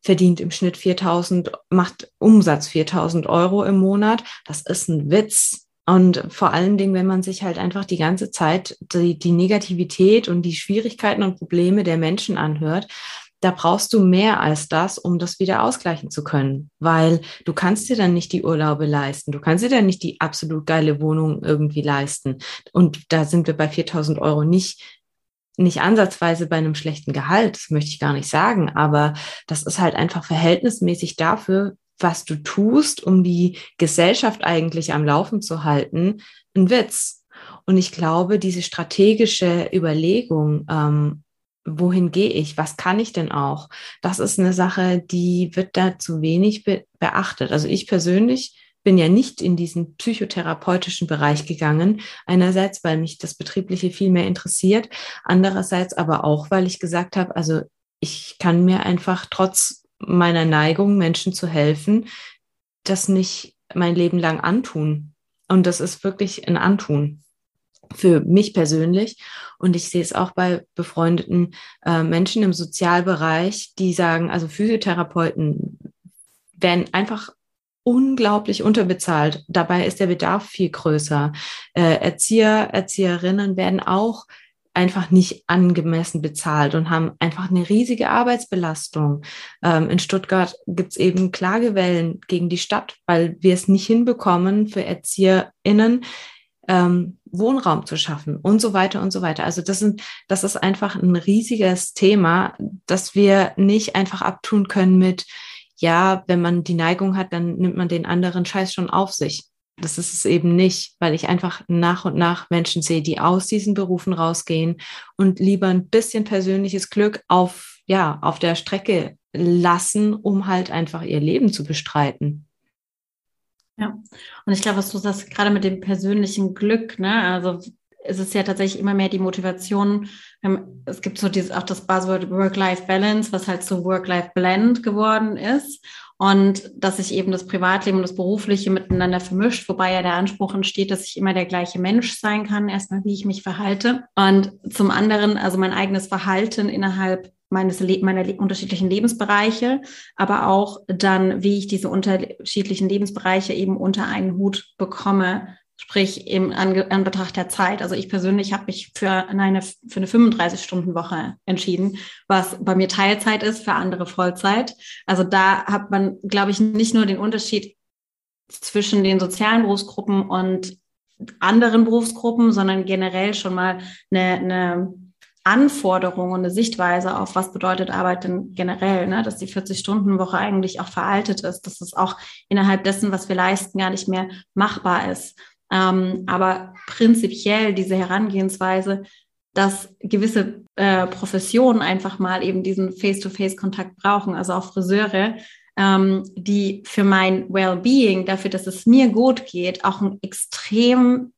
verdient im Schnitt 4000, macht Umsatz 4000 Euro im Monat. Das ist ein Witz. Und vor allen Dingen, wenn man sich halt einfach die ganze Zeit die, die Negativität und die Schwierigkeiten und Probleme der Menschen anhört, da brauchst du mehr als das, um das wieder ausgleichen zu können, weil du kannst dir dann nicht die Urlaube leisten, du kannst dir dann nicht die absolut geile Wohnung irgendwie leisten. Und da sind wir bei 4000 Euro nicht nicht ansatzweise bei einem schlechten Gehalt, das möchte ich gar nicht sagen, aber das ist halt einfach verhältnismäßig dafür, was du tust, um die Gesellschaft eigentlich am Laufen zu halten, ein Witz. Und ich glaube, diese strategische Überlegung, ähm, wohin gehe ich, was kann ich denn auch, das ist eine Sache, die wird da zu wenig be beachtet. Also ich persönlich bin ja nicht in diesen psychotherapeutischen Bereich gegangen. Einerseits, weil mich das Betriebliche viel mehr interessiert, andererseits aber auch, weil ich gesagt habe, also ich kann mir einfach trotz meiner Neigung, Menschen zu helfen, das nicht mein Leben lang antun. Und das ist wirklich ein Antun für mich persönlich. Und ich sehe es auch bei befreundeten äh, Menschen im Sozialbereich, die sagen, also Physiotherapeuten werden einfach unglaublich unterbezahlt. Dabei ist der Bedarf viel größer. Äh, Erzieher, Erzieherinnen werden auch einfach nicht angemessen bezahlt und haben einfach eine riesige Arbeitsbelastung. Ähm, in Stuttgart gibt es eben Klagewellen gegen die Stadt, weil wir es nicht hinbekommen, für ErzieherInnen ähm, Wohnraum zu schaffen und so weiter und so weiter. Also das sind, das ist einfach ein riesiges Thema, das wir nicht einfach abtun können mit, ja, wenn man die Neigung hat, dann nimmt man den anderen Scheiß schon auf sich. Das ist es eben nicht, weil ich einfach nach und nach Menschen sehe, die aus diesen Berufen rausgehen und lieber ein bisschen persönliches Glück auf, ja, auf der Strecke lassen, um halt einfach ihr Leben zu bestreiten. Ja, und ich glaube, was du sagst, gerade mit dem persönlichen Glück, ne, also es ist ja tatsächlich immer mehr die Motivation. Es gibt so dieses, auch das Buzzword Work-Life-Balance, was halt so Work-Life-Blend geworden ist. Und dass sich eben das Privatleben und das Berufliche miteinander vermischt, wobei ja der Anspruch entsteht, dass ich immer der gleiche Mensch sein kann, erstmal wie ich mich verhalte. Und zum anderen, also mein eigenes Verhalten innerhalb meines meiner unterschiedlichen Lebensbereiche, aber auch dann, wie ich diese unterschiedlichen Lebensbereiche eben unter einen Hut bekomme, sprich im An Anbetracht der Zeit. Also ich persönlich habe mich für eine, für eine 35-Stunden-Woche entschieden, was bei mir Teilzeit ist, für andere Vollzeit. Also da hat man, glaube ich, nicht nur den Unterschied zwischen den sozialen Berufsgruppen und anderen Berufsgruppen, sondern generell schon mal eine, eine Anforderung und eine Sichtweise auf, was bedeutet Arbeit denn generell, ne? dass die 40-Stunden-Woche eigentlich auch veraltet ist, dass es auch innerhalb dessen, was wir leisten, gar nicht mehr machbar ist. Ähm, aber prinzipiell diese Herangehensweise, dass gewisse äh, Professionen einfach mal eben diesen Face-to-Face-Kontakt brauchen, also auch Friseure, ähm, die für mein Well-being, dafür, dass es mir gut geht, auch ein extrem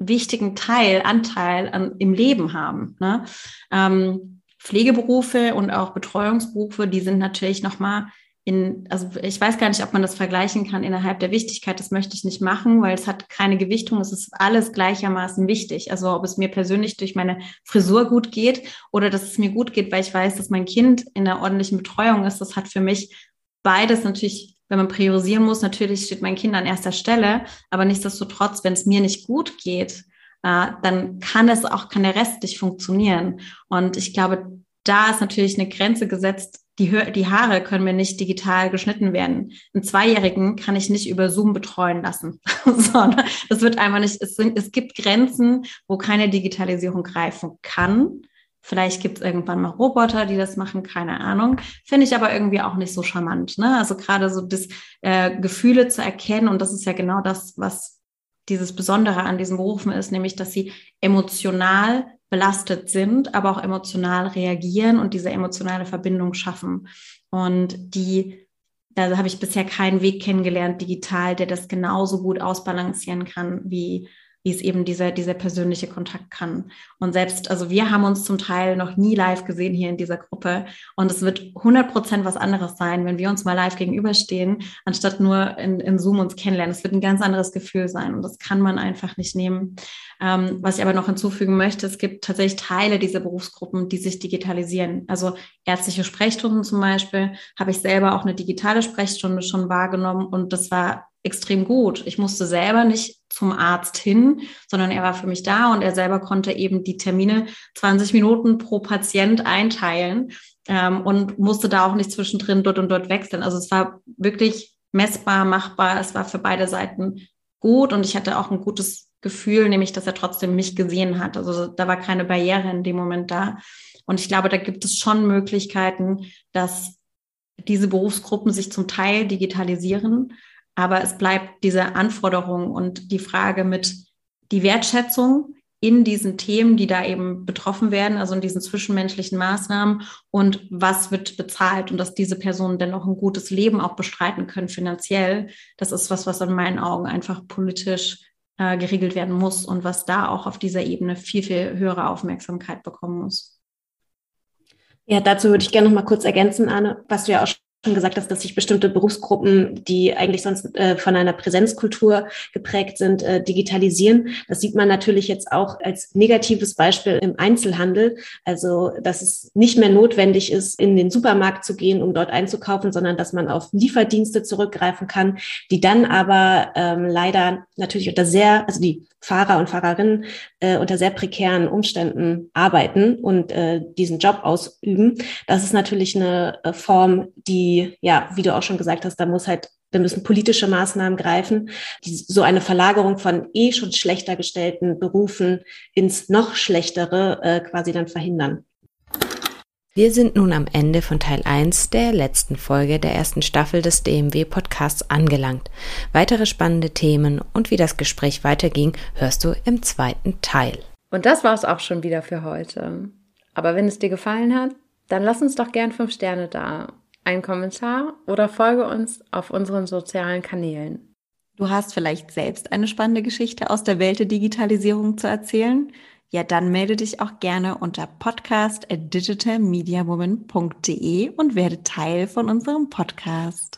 wichtigen Teil, Anteil an, im Leben haben. Ne? Ähm, Pflegeberufe und auch Betreuungsberufe, die sind natürlich nochmal in, also ich weiß gar nicht, ob man das vergleichen kann innerhalb der Wichtigkeit. Das möchte ich nicht machen, weil es hat keine Gewichtung. Es ist alles gleichermaßen wichtig. Also ob es mir persönlich durch meine Frisur gut geht oder dass es mir gut geht, weil ich weiß, dass mein Kind in einer ordentlichen Betreuung ist. Das hat für mich beides natürlich wenn man priorisieren muss, natürlich steht mein Kind an erster Stelle, aber nichtsdestotrotz, wenn es mir nicht gut geht, äh, dann kann es auch, kann der Rest nicht funktionieren. Und ich glaube, da ist natürlich eine Grenze gesetzt. Die, die Haare können mir nicht digital geschnitten werden. Einen Zweijährigen kann ich nicht über Zoom betreuen lassen. sondern das wird einfach nicht, es, sind, es gibt Grenzen, wo keine Digitalisierung greifen kann. Vielleicht gibt es irgendwann mal Roboter, die das machen, keine Ahnung. Finde ich aber irgendwie auch nicht so charmant. Ne? Also gerade so das äh, Gefühle zu erkennen und das ist ja genau das, was dieses Besondere an diesen Berufen ist, nämlich dass sie emotional belastet sind, aber auch emotional reagieren und diese emotionale Verbindung schaffen. Und die, da habe ich bisher keinen Weg kennengelernt digital, der das genauso gut ausbalancieren kann wie wie es eben dieser, dieser persönliche Kontakt kann. Und selbst, also wir haben uns zum Teil noch nie live gesehen hier in dieser Gruppe. Und es wird 100 Prozent was anderes sein, wenn wir uns mal live gegenüberstehen, anstatt nur in, in Zoom uns kennenlernen. Es wird ein ganz anderes Gefühl sein. Und das kann man einfach nicht nehmen. Ähm, was ich aber noch hinzufügen möchte, es gibt tatsächlich Teile dieser Berufsgruppen, die sich digitalisieren. Also ärztliche Sprechstunden zum Beispiel, habe ich selber auch eine digitale Sprechstunde schon wahrgenommen. Und das war extrem gut. Ich musste selber nicht zum Arzt hin, sondern er war für mich da und er selber konnte eben die Termine 20 Minuten pro Patient einteilen ähm, und musste da auch nicht zwischendrin dort und dort wechseln. Also es war wirklich messbar, machbar. Es war für beide Seiten gut und ich hatte auch ein gutes Gefühl, nämlich, dass er trotzdem mich gesehen hat. Also da war keine Barriere in dem Moment da. Und ich glaube, da gibt es schon Möglichkeiten, dass diese Berufsgruppen sich zum Teil digitalisieren aber es bleibt diese Anforderung und die Frage mit die Wertschätzung in diesen Themen, die da eben betroffen werden, also in diesen zwischenmenschlichen Maßnahmen und was wird bezahlt und dass diese Personen dennoch ein gutes Leben auch bestreiten können finanziell. Das ist was, was in meinen Augen einfach politisch äh, geregelt werden muss und was da auch auf dieser Ebene viel, viel höhere Aufmerksamkeit bekommen muss. Ja, dazu würde ich gerne noch mal kurz ergänzen, Anne, was du ja auch schon gesagt hast, dass sich bestimmte Berufsgruppen, die eigentlich sonst äh, von einer Präsenzkultur geprägt sind, äh, digitalisieren. Das sieht man natürlich jetzt auch als negatives Beispiel im Einzelhandel. Also, dass es nicht mehr notwendig ist, in den Supermarkt zu gehen, um dort einzukaufen, sondern dass man auf Lieferdienste zurückgreifen kann, die dann aber ähm, leider natürlich unter sehr, also die Fahrer und Fahrerinnen äh, unter sehr prekären Umständen arbeiten und äh, diesen Job ausüben. Das ist natürlich eine äh, Form, die, ja, wie du auch schon gesagt hast, da muss halt da müssen politische Maßnahmen greifen, die so eine Verlagerung von eh schon schlechter gestellten Berufen ins noch schlechtere äh, quasi dann verhindern. Wir sind nun am Ende von Teil 1 der letzten Folge der ersten Staffel des DMW Podcasts angelangt. Weitere spannende Themen und wie das Gespräch weiterging, hörst du im zweiten Teil. Und das war es auch schon wieder für heute. Aber wenn es dir gefallen hat, dann lass uns doch gern fünf Sterne da, einen Kommentar oder folge uns auf unseren sozialen Kanälen. Du hast vielleicht selbst eine spannende Geschichte aus der Welt der Digitalisierung zu erzählen? Ja, dann melde dich auch gerne unter podcast at digitalmediawoman.de und werde Teil von unserem Podcast.